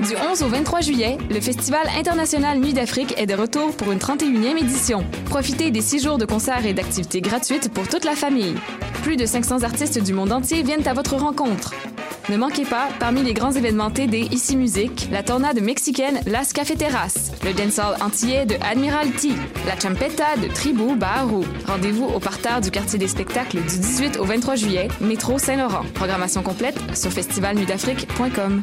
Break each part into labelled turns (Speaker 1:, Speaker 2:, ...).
Speaker 1: Du 11 au 23 juillet, le Festival international Nuit d'Afrique est de retour pour une 31e édition. Profitez des six jours de concerts et d'activités gratuites pour toute la famille. Plus de 500 artistes du monde entier viennent à votre rencontre. Ne manquez pas, parmi les grands événements TD Ici Musique, la tornade mexicaine Las Cafeteras, le dancehall antillais de Admiralty, la champeta de Tribu Baharou. Rendez-vous au parterre du quartier des spectacles du 18 au 23 juillet, métro Saint-Laurent. Programmation complète sur festivalnuitdafrique.com.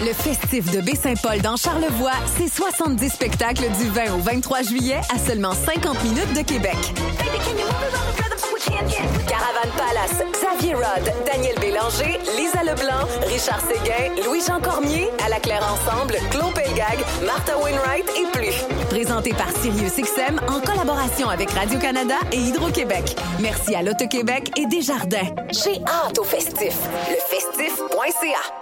Speaker 2: Le festif de Baie-Saint-Paul dans Charlevoix, c'est 70 spectacles du 20 au 23 juillet à seulement 50 minutes de Québec. Caravane Palace, Xavier Rod, Daniel Bélanger, Lisa Leblanc, Richard Séguin, Louis-Jean Cormier, À la Claire Ensemble, Claude Pelgag, Martha Wainwright et plus. Présenté par Sirius XM en collaboration avec Radio-Canada et Hydro-Québec. Merci à l'Auto-Québec et Desjardins. J'ai hâte au festif. Lefestif.ca.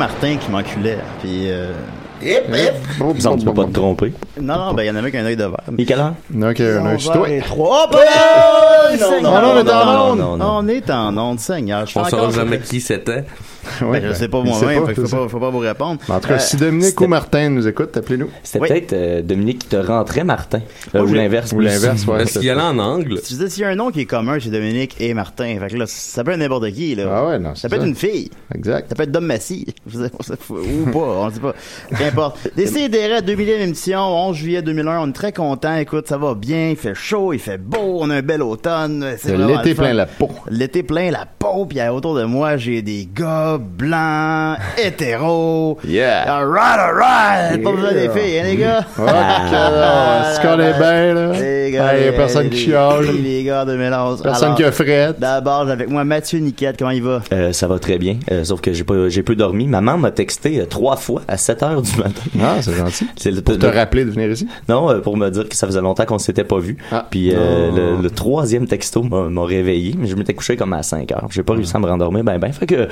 Speaker 3: Martin qui m'enculait. Puis. Euh...
Speaker 4: Bon, tu peux pas te tromper.
Speaker 3: Non, non, ben il y en avait qu'un œil de verre.
Speaker 4: Et quelle heure?
Speaker 5: Il y en a un qui a un œil sur toi.
Speaker 3: et trois. Oh, ben,
Speaker 4: non, non,
Speaker 3: on est en
Speaker 4: non,
Speaker 3: onde.
Speaker 4: non, non.
Speaker 3: On est en onde, Seigneur. Je suis
Speaker 4: On saura
Speaker 3: encore-
Speaker 4: jamais qui c'était.
Speaker 3: Je sais pas
Speaker 5: il sait
Speaker 3: moi-même,
Speaker 5: pas,
Speaker 3: fait que
Speaker 5: c'est
Speaker 3: faut
Speaker 5: ça.
Speaker 3: pas, faut pas vous répondre.
Speaker 5: En tout cas,
Speaker 3: Euh,
Speaker 5: si Dominique ou Martin nous écoute, appelez-nous.
Speaker 4: C'était peut-être euh, Dominique qui te rentrait Martin. Euh, ou l'inverse.
Speaker 5: ou l'inverse, ouais.
Speaker 4: Parce qu'il y allait en angle.
Speaker 3: Tu disais, s'il y a un nom qui est commun chez Dominique et Martin, fait que là, ça peut être n'importe qui, là.
Speaker 5: Ah ouais, non,
Speaker 3: Ça peut être une fille.
Speaker 5: Exact.
Speaker 3: Ça peut être Dom Massy. Je sais Ou pas, on le sait pas. Peu importe. Décidérez, 2000e émission, 11 juillet 2001. On est très contents. Écoute, ça va bien. Il fait chaud, il fait beau. On a un bel automne. C'est
Speaker 5: l'été plein la peau.
Speaker 3: L'été plein la peau. Puis autour de moi, j'ai des gars blancs, hétéros.
Speaker 5: Yeah.
Speaker 3: Alright, alright. Pas besoin des filles, hein, les gars?
Speaker 5: Ok, là, est-ce qu'on est bien, là?
Speaker 3: Les
Speaker 5: Il y a personne
Speaker 3: les-
Speaker 5: qui chiale.
Speaker 3: Les gars de mélange.
Speaker 5: Personne
Speaker 3: Alors,
Speaker 5: qui a frette.
Speaker 3: D'abord, j'ai avec moi Mathieu Niquette. Comment il va?
Speaker 4: Euh, ça va très bien, euh, sauf que j'ai pas j'ai peu dormi. Maman m'a texté euh, trois fois à 7 heures du matin.
Speaker 5: Ah, c'est gentil.
Speaker 4: C'est le,
Speaker 5: Pour te rappeler de venir ici?
Speaker 4: Non, euh, pour me dire que ça faisait longtemps qu'on s'était pas vu.
Speaker 5: Ah.
Speaker 4: Puis euh,
Speaker 5: Oh.
Speaker 4: le, le troisième texto m'a m'a réveillé, mais je m'étais couché comme à 5 heures. J'ai pas réussi à me rendormir ben ben. Fait que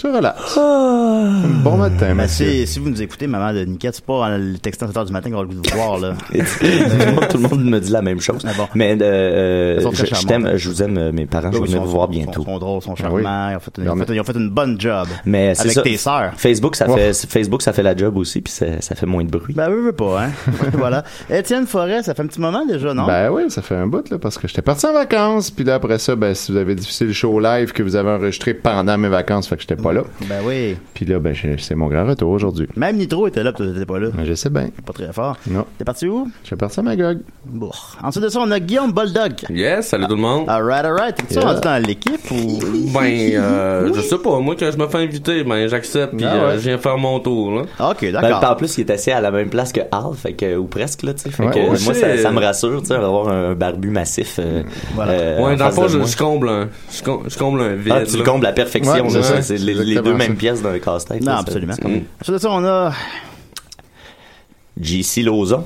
Speaker 5: Tu relaxes. Bon matin,
Speaker 3: Ben,
Speaker 5: Mathieu.
Speaker 3: si, si vous nous écoutez, maman de Niquette, c'est pas euh, le texte à 7 heures du matin qu'on va le goût de vous voir, là.
Speaker 4: tout, le monde, tout le monde me dit la même chose.
Speaker 3: Ah bon.
Speaker 4: Mais euh, euh,
Speaker 3: Ils très
Speaker 4: je, t'aime, je vous aime, euh, mes parents. je vais
Speaker 3: Ils
Speaker 4: venir vous voir bientôt.
Speaker 3: Sont, sont drôles, sont
Speaker 5: Ah
Speaker 3: charmants.
Speaker 5: oui.
Speaker 3: Ils, ont fait une, ils, ont fait, ils ont fait une bonne job.
Speaker 4: Mais c'est
Speaker 3: Avec
Speaker 4: ça.
Speaker 3: tes sœurs.
Speaker 4: Facebook, ça
Speaker 5: Oh.
Speaker 4: fait Facebook, ça fait la job aussi, puis ça, ça fait moins de bruit.
Speaker 3: Ben, oui, oui, pas, hein. voilà. Étienne Forêt, ça fait un petit moment déjà, non?
Speaker 5: Ben oui, ça fait un bout, là, parce que j'étais parti en vacances, puis là, après ça, ben, si vous avez diffusé le show live que vous avez enregistré pendant mes vacances, fait que j'étais pas pas là.
Speaker 3: Ben oui.
Speaker 5: Puis là, ben, c'est mon grand retour aujourd'hui.
Speaker 3: Même Nitro était là, puis toi, t'étais pas là.
Speaker 5: Ben, Je sais bien.
Speaker 3: Pas très fort.
Speaker 5: Non.
Speaker 3: T'es parti où?
Speaker 5: Je suis parti à Magog.
Speaker 3: Bon. Ensuite de ça, on a Guillaume Bulldog.
Speaker 6: Yes, salut tout le monde.
Speaker 3: Alright, alright. T'es-tu
Speaker 5: Yeah.
Speaker 3: rendu dans l'équipe ou?
Speaker 6: Ben, euh, je sais pas, moi, quand je me fais inviter, ben, j'accepte, puis
Speaker 5: Ah ouais.
Speaker 6: euh, je viens faire mon tour, là.
Speaker 3: Ok,
Speaker 4: Ben,
Speaker 3: d'accord.
Speaker 4: en plus, il est assis à la même place que Al, fait que, ou presque, là, tu sais. Fait
Speaker 5: Ouais.
Speaker 4: que,
Speaker 6: Oh,
Speaker 4: moi, ça, ça me rassure, tu sais, d'avoir un barbu massif. euh,
Speaker 3: Voilà.
Speaker 4: euh,
Speaker 6: Ouais, dans le fond, je, comble un, je comble un vide,
Speaker 4: Ah, tu le
Speaker 6: là.
Speaker 4: combles à la perfection,
Speaker 5: Ouais,
Speaker 4: là,
Speaker 5: c'est
Speaker 4: ça,
Speaker 5: ça.
Speaker 4: c'est les, deux mêmes pièces d'un casse-tête.
Speaker 3: Non, absolument.
Speaker 4: Mm.
Speaker 3: Ensuite de ça, on a.
Speaker 4: JC Lauzon,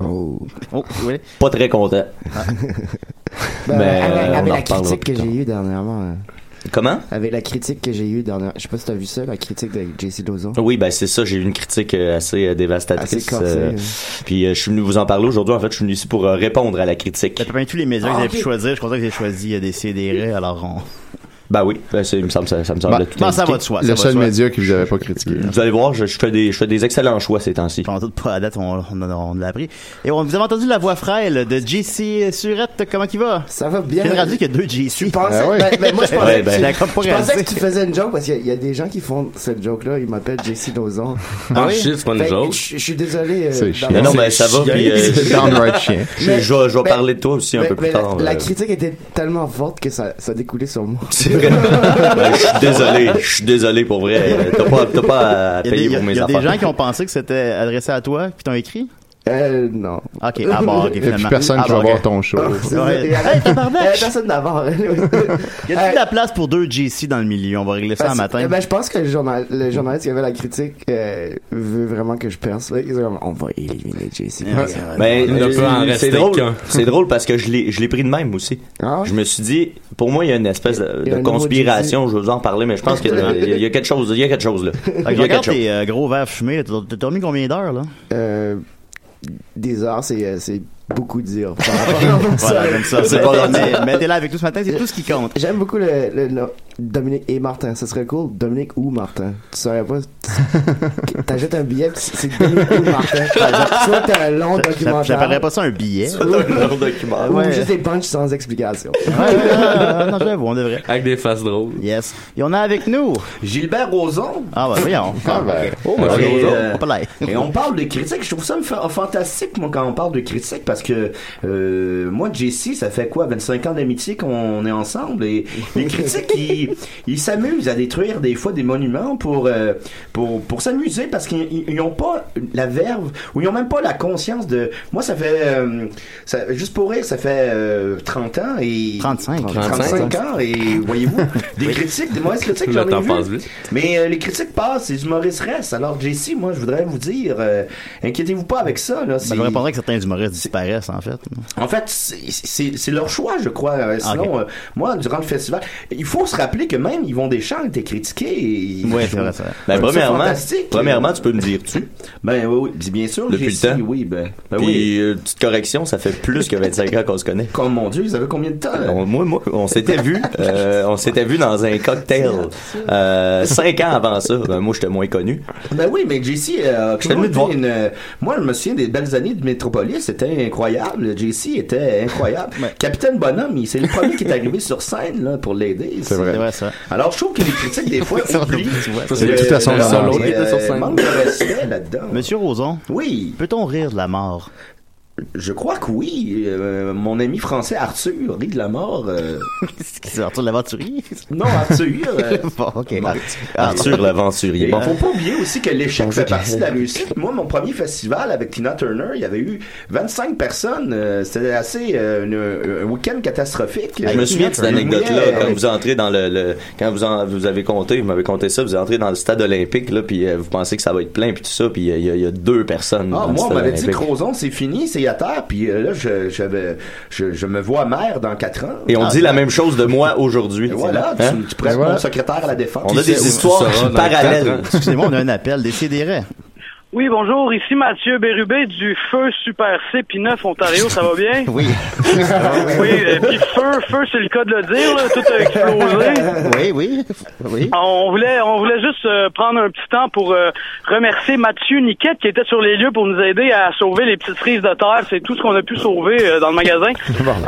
Speaker 7: Oh.
Speaker 3: Oh, oui.
Speaker 4: pas très content.
Speaker 7: Ben,
Speaker 4: Mais,
Speaker 7: avec,
Speaker 4: on
Speaker 7: avec
Speaker 4: en
Speaker 7: la critique que j'ai eue dernièrement. euh,
Speaker 4: Comment?
Speaker 7: avec la critique que j'ai eue dernièrement. Je sais pas si t'as vu ça, la critique de JC Dozon.
Speaker 4: Oui, ben c'est ça, j'ai eu une critique euh, assez euh, dévastatrice.
Speaker 7: Assez corsée,
Speaker 4: euh,
Speaker 7: hein.
Speaker 4: puis euh, je suis venu vous en parler aujourd'hui. En fait, je suis venu ici pour euh, répondre à la critique.
Speaker 3: T'as parmi tous les médias que
Speaker 7: Ah,
Speaker 3: vous avez pu choisir. Je suis content que vous ayez choisi euh, des CDR, alors on.
Speaker 4: Ben oui, ben, c'est- il me semble, ça, ça me semble
Speaker 5: Ben,
Speaker 4: tout
Speaker 3: Non, ça
Speaker 4: indiqué.
Speaker 3: va de soi. ça
Speaker 5: Le seul média qui vous avait pas critiqué.
Speaker 4: Vous allez voir, je, je fais des, je fais des excellents choix ces temps-ci.
Speaker 3: Pendant toute pas à date, on, on, a- on l'a appris. Et on, vous avez entendu la voix frêle de JC Surette. Comment il va?
Speaker 7: Ça va bien.
Speaker 3: J'ai rendu qu'il y a deux JC.
Speaker 7: Tu pensais,
Speaker 5: Ah ouais.
Speaker 7: ben, ben, moi je pensais,
Speaker 4: Ouais, ben,
Speaker 7: que, tu- je pensais que tu faisais une joke parce qu'il y, a- il y a des gens qui font cette joke-là. Ils m'appellent JC Dozon.
Speaker 6: Ah,
Speaker 3: oui?
Speaker 6: shit, c'est pas une
Speaker 7: que
Speaker 6: joke.
Speaker 7: Je je suis désolé. euh,
Speaker 5: C'est chiant.
Speaker 4: Non, non, ben ça va. Puis, euh,
Speaker 5: C'est downright chien.
Speaker 4: je,
Speaker 7: Mais-
Speaker 4: je vais, je
Speaker 7: mais-
Speaker 4: parler de toi aussi un
Speaker 7: mais-
Speaker 4: peu plus
Speaker 7: mais
Speaker 4: tard.
Speaker 7: La,
Speaker 4: euh.
Speaker 7: critique était tellement forte que ça, ça découlait sur moi.
Speaker 4: Ben, je suis désolé, je suis désolé pour vrai. T'as pas, t'as pas à
Speaker 3: des,
Speaker 4: payer
Speaker 3: il y a-
Speaker 4: pour mes
Speaker 3: il y a des
Speaker 4: affaires.
Speaker 3: gens qui ont pensé que c'était adressé à toi, puis t'ont écrit?
Speaker 7: Euh, non.
Speaker 3: Ok, ah bon, ok,
Speaker 5: Il y a
Speaker 3: finalement.
Speaker 5: plus personne qui va voir ton show.
Speaker 3: Ouais.
Speaker 7: il y a-
Speaker 3: Hey, tabarnak!
Speaker 7: il y a personne d'avant.
Speaker 3: Y a-t-il de la place pour deux JC dans le milieu? On va régler ça un matin.
Speaker 7: Ben, je pense que le, journal, le journaliste qui avait la critique euh, veut vraiment que je perce. On va éliminer JC.
Speaker 4: Ben,
Speaker 6: Il
Speaker 4: c'est drôle.
Speaker 6: qu'un.
Speaker 4: C'est drôle parce que je l'ai, je l'ai pris de même aussi.
Speaker 7: Ah?
Speaker 4: Je me suis dit, pour moi, il y a une espèce de,
Speaker 7: Il
Speaker 4: conspiration. Je vais vous en parler, mais je pense qu'il y a, il y a quelque chose, il y a quelque chose là. Il y a
Speaker 3: regarde
Speaker 4: quelque chose.
Speaker 3: tes euh, gros verres fumés. t'as dormi combien d'heures, là?
Speaker 7: Euh, des heures, c'est, euh, c'est beaucoup dire. par rapport à ça.
Speaker 3: Voilà, comme ça.
Speaker 4: C'est pas grave.
Speaker 3: mais, mais t'es là avec nous ce matin, c'est tout ce qui compte.
Speaker 7: J'aime beaucoup le, Dominique et Martin. Ça serait cool. Dominique ou Martin. Tu saurais pas. T'achètes un billet, c'est Dominique ou Martin. Soit t'as un long documentaire.
Speaker 3: J'appellerais pas ça un billet?
Speaker 4: C'est un long document.
Speaker 7: Ou
Speaker 3: Ouais.
Speaker 7: juste des punchs sans explication.
Speaker 3: Non, j'avoue, on devrait.
Speaker 6: Avec des faces drôles.
Speaker 3: Yes. Et on a avec nous.
Speaker 8: Gilbert Rozon.
Speaker 3: Ah, bah, voyons.
Speaker 5: Ah, ben.
Speaker 6: Oh,
Speaker 8: Et,
Speaker 3: On peut l'être.
Speaker 8: et on parle de critiques. Je trouve ça fa- fantastique, moi, quand on parle de critiques, parce que euh, moi, JC, ça fait quoi, 25 ans d'amitié qu'on est ensemble, et les critiques, ils ils s'amusent à détruire des fois des monuments pour euh, pour pour s'amuser, parce qu'ils ils ont pas la verve, ou ils ont même pas la conscience de. Moi, ça fait euh, ça, juste pour rire, ça fait euh, 30 ans et
Speaker 3: 35.
Speaker 8: 35 ans et voyez-vous des critiques, des mauvaises critiques, j'en ai vu. Mais euh, les critiques passent, les humoristes restent. Alors JC, moi je voudrais vous dire, euh, inquiétez-vous pas avec ça. Là,
Speaker 3: Ben, je répondrais que certains humoristes disparaissent, en fait.
Speaker 8: en fait, c'est- leur choix, je crois. Euh, Sinon, euh, moi, durant le festival, il faut se rappeler que même Yvon Deschamps était critiqué. Et
Speaker 3: Ouais,
Speaker 8: je
Speaker 3: c'est vrai.
Speaker 4: Ben,
Speaker 8: je
Speaker 4: premièrement,
Speaker 8: fantastique.
Speaker 4: premièrement, tu peux me dire tu.
Speaker 8: Ben oui, oui, bien sûr.
Speaker 4: Depuis le temps.
Speaker 8: Oui, ben, ben
Speaker 4: Puis,
Speaker 8: oui.
Speaker 4: euh, petite correction, ça fait plus que 25 ans qu'on se connaît.
Speaker 8: Comme mon Dieu, ils avaient combien de temps?
Speaker 4: On- moi, moi, on s'était vu, euh, on s'était vu dans un cocktail euh, cinq ans avant ça. Ben, moi, j'étais moins connu.
Speaker 8: Ben oui, mais JC euh, été une... Moi, je me souviens des belles années de Métropolis, c'était incroyable. JC était incroyable. Capitaine Bonhomme, il- c'est le premier qui est arrivé sur scène là, pour l'aider.
Speaker 5: C'est vrai.
Speaker 3: C'est vrai, ça.
Speaker 8: Alors, je trouve que les critiques, des fois, oublient.
Speaker 5: C'est tout à son
Speaker 8: respect là-dedans.
Speaker 3: Monsieur Roson,
Speaker 8: Oui,
Speaker 3: peut-on rire de la mort?
Speaker 8: Je crois que oui. Euh, mon ami français Arthur rit de la mort. euh,
Speaker 3: C'est Arthur l'aventurier?
Speaker 8: Non, Arthur. euh,
Speaker 3: bon.
Speaker 4: Arthur l'aventurier. Bon.
Speaker 8: faut pas oublier aussi que l'échec fait partie de la réussite. Moi, mon premier festival avec Tina Turner, il y avait eu 25 personnes. euh, C'était assez euh, un week-end catastrophique.
Speaker 4: Je me souviens de cette anecdote-là, quand vous entrez dans le, le- quand vous, en- vous avez compté, vous m'avez compté ça, vous entrez dans le stade olympique, là, puis vous pensez que ça va être plein, puis tout ça, puis il y y, a- il y a deux personnes.
Speaker 8: Ah, moi, on m'avait dit. Crozon, c'est fini, c'est puis euh, là, je, je, je me vois maire dans 4 ans.
Speaker 4: Et on
Speaker 8: Ah,
Speaker 4: dit la même chose de moi aujourd'hui.
Speaker 8: Voilà,
Speaker 4: Hein?
Speaker 8: tu, tu
Speaker 5: voilà.
Speaker 8: mon secrétaire à la défense.
Speaker 4: On a des histoires parallèles.
Speaker 6: quatre.
Speaker 3: Excusez-moi, on a un appel. Décidérez.
Speaker 9: Oui, bonjour, ici Mathieu Bérubé du Feu Super C P9 Ontario, ça va bien?
Speaker 3: Oui.
Speaker 9: Oui, et puis Feu, Feu, c'est le cas de le dire, là, tout a explosé.
Speaker 3: Oui, oui. Oui.
Speaker 9: On voulait, on voulait juste euh, prendre un petit temps pour euh, remercier Mathieu Niquette qui était sur les lieux pour nous aider à sauver les petites frises de terre. C'est tout ce qu'on a pu sauver euh, dans le magasin.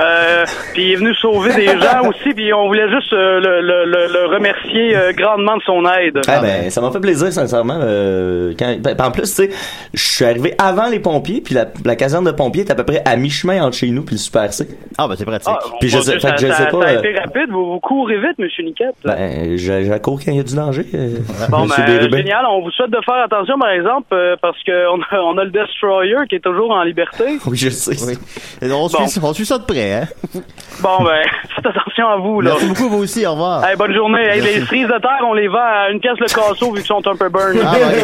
Speaker 9: Euh, puis il est venu sauver des gens aussi. Puis on voulait juste euh, le, le- le- le remercier euh, grandement de son aide.
Speaker 4: Ah ben, ça m'a fait plaisir, sincèrement. euh, quand, ben, en plus, sais, je suis arrivé avant les pompiers, puis la, la caserne de pompiers est à peu près à mi-chemin entre chez nous puis le Super C.
Speaker 3: Ah, ben c'est pratique.
Speaker 9: Ah,
Speaker 4: puis je
Speaker 9: mon
Speaker 4: sais,
Speaker 9: Dieu,
Speaker 4: fait
Speaker 9: ça,
Speaker 4: que je
Speaker 9: ça-
Speaker 4: sais pas.
Speaker 9: ça a été rapide. Vous, vous courez vite, Monsieur Niquette.
Speaker 4: ben, je, je cours quand il y a du danger. euh,
Speaker 9: Bon, ben, génial. On vous souhaite de faire attention, par exemple, euh, parce qu'on a, on a le Destroyer qui est toujours en liberté.
Speaker 4: Oui, je sais.
Speaker 3: Oui. Et on,
Speaker 9: Bon.
Speaker 3: suit, on suit ça de près, hein?
Speaker 9: Bon, ben, faites attention à vous, là.
Speaker 3: Merci beaucoup, vous aussi. Au revoir.
Speaker 9: Hey, bonne journée. Hey, les cerises de terre, on les vend à une pièce le casseau vu qu'ils sont un peu burn.
Speaker 3: Ah, ouais.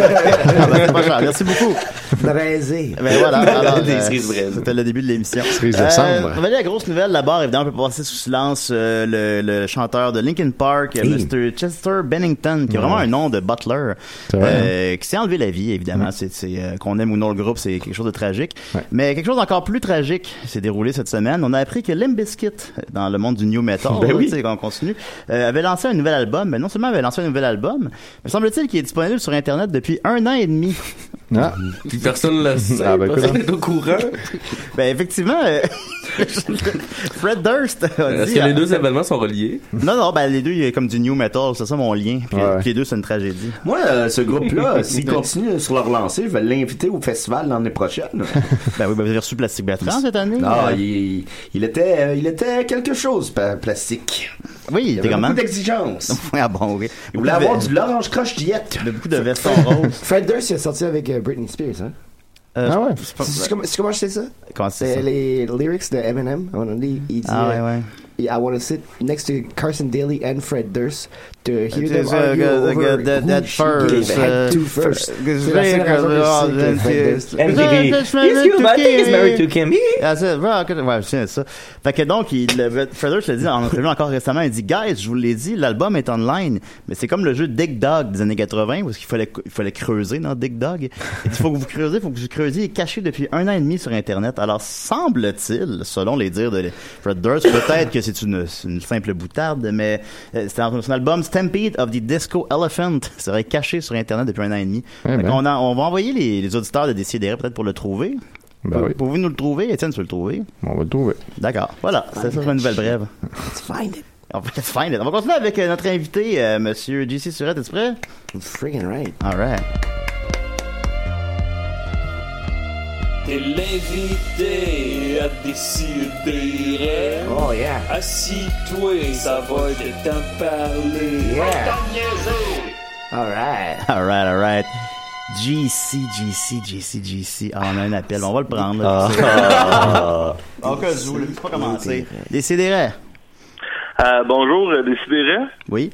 Speaker 3: Ah, ben, Merci beaucoup.
Speaker 7: Braisé.
Speaker 3: Ben voilà, alors,
Speaker 4: Des
Speaker 3: euh,
Speaker 4: cerises braisées.
Speaker 3: c'était le début de l'émission.
Speaker 5: Cerises de
Speaker 3: Euh,
Speaker 5: cendre.
Speaker 3: on va aller à la grosse nouvelle, barre, évidemment, on peut pas passer sous silence euh, le, le chanteur de Linkin Park, euh, Mr. Chester Bennington, qui est vraiment un nom de butler,
Speaker 5: C'est vrai,
Speaker 3: euh, qui s'est enlevé la vie, évidemment. C'est, c'est, euh, qu'on aime ou non le groupe, c'est quelque chose de tragique. Mais quelque chose d'encore plus tragique s'est déroulé cette semaine. On a appris que Limp Bizkit, dans le monde du new metal,
Speaker 4: Ben oui.
Speaker 3: tu sais, qu'on continue, euh, avait lancé un nouvel album. Mais non seulement avait lancé un nouvel album, mais semble-t-il qu'il est disponible sur Internet depuis un an et demi.
Speaker 5: Ah.
Speaker 6: Puis personne ne le sait.
Speaker 5: Ah, ben,
Speaker 6: personne n'est au courant.
Speaker 3: Ben effectivement, euh, Fred Durst a
Speaker 6: Est-ce que les deux événements sont reliés?
Speaker 3: Non, non, ben les deux, il y a comme du new metal, c'est ça mon lien. Puis,
Speaker 5: Ouais.
Speaker 3: puis les deux, c'est une tragédie.
Speaker 8: Moi, euh, ce groupe-là, s'il continue sur leur lancée, je vais l'inviter au festival l'année prochaine.
Speaker 3: Ben oui, ben vous avez reçu Plastic Bertrand cette année.
Speaker 8: Non,
Speaker 3: Euh,
Speaker 8: il, il était, euh, il était quelque chose, plastique.
Speaker 3: Oui, il était comment?
Speaker 8: beaucoup d'exigences.
Speaker 3: Ah bon, oui.
Speaker 8: Il voulait avoir du l'orange croche diète.
Speaker 3: de beaucoup de vestons roses.
Speaker 7: Fred Durst il est sorti avec euh, Britney Spears, hein?
Speaker 3: Euh,
Speaker 5: Ah ouais?
Speaker 3: c'est pas-
Speaker 7: C'est comment, c'est comment je sais ça?
Speaker 3: Comment c'est ça?
Speaker 7: les lyrics de Eminem. On dit, il dit,
Speaker 3: Ah ouais,
Speaker 7: euh,
Speaker 3: ouais.
Speaker 7: I want to sit next to Carson Daly and Fred Durst to hear
Speaker 3: It's,
Speaker 7: them
Speaker 3: uh,
Speaker 7: argue over
Speaker 3: that-
Speaker 7: who
Speaker 3: that
Speaker 7: she
Speaker 3: first,
Speaker 7: gave head to
Speaker 3: uh,
Speaker 7: first.
Speaker 3: because
Speaker 7: C'est la seule raison que Durst-
Speaker 4: MTV.
Speaker 3: That's
Speaker 4: Yes, you, but I think he's married to Kim.
Speaker 3: C'est vrai, ok, ouais, sais ça. Fait que donc, il, le, je l'ai dit en entrevue encore récemment, il dit, guys, je vous l'ai dit, l'album est online, mais c'est comme le jeu Dig Dog des années 80, parce qu'il fallait, il fallait creuser dans Dig Dog. Il dit, faut que vous creusez, faut que vous creusiez, il est caché depuis un an et demi sur Internet. Alors, semble-t-il, selon les dires de Fred Durst, peut-être que c'est une, c'est une simple boutade, mais euh, dans son album Stampede of the Disco Elephant. serait caché sur Internet depuis un an et demi.
Speaker 5: Eh ben.
Speaker 3: a- on va envoyer les, les auditeurs de Décideret peut-être pour le trouver.
Speaker 5: Ben oui.
Speaker 3: Pouvez-vous nous le trouver? Étienne, tu veux le trouver?
Speaker 5: On va le trouver.
Speaker 3: D'accord. Voilà. C'est ça, c'est une nouvelle brève.
Speaker 7: Let's find it.
Speaker 3: On va, let's find it. On va continuer avec euh, notre invité, euh, Monsieur JC Surette. Es-tu prêt?
Speaker 7: Friggin' right.
Speaker 3: All right.
Speaker 10: T'es l'invité à décider.
Speaker 7: Oh yeah.
Speaker 10: Assis-toi, ça va de parler.
Speaker 7: Yeah.
Speaker 10: T'as niaisé.
Speaker 7: All right.
Speaker 3: All right, all right. GC, GC, GC, GC. Ah, on a un appel. On va le prendre. là.
Speaker 4: Ah.
Speaker 3: C'est pas commencé. Décidérez.
Speaker 11: Euh, bonjour, euh, Décidérez.
Speaker 3: Oui.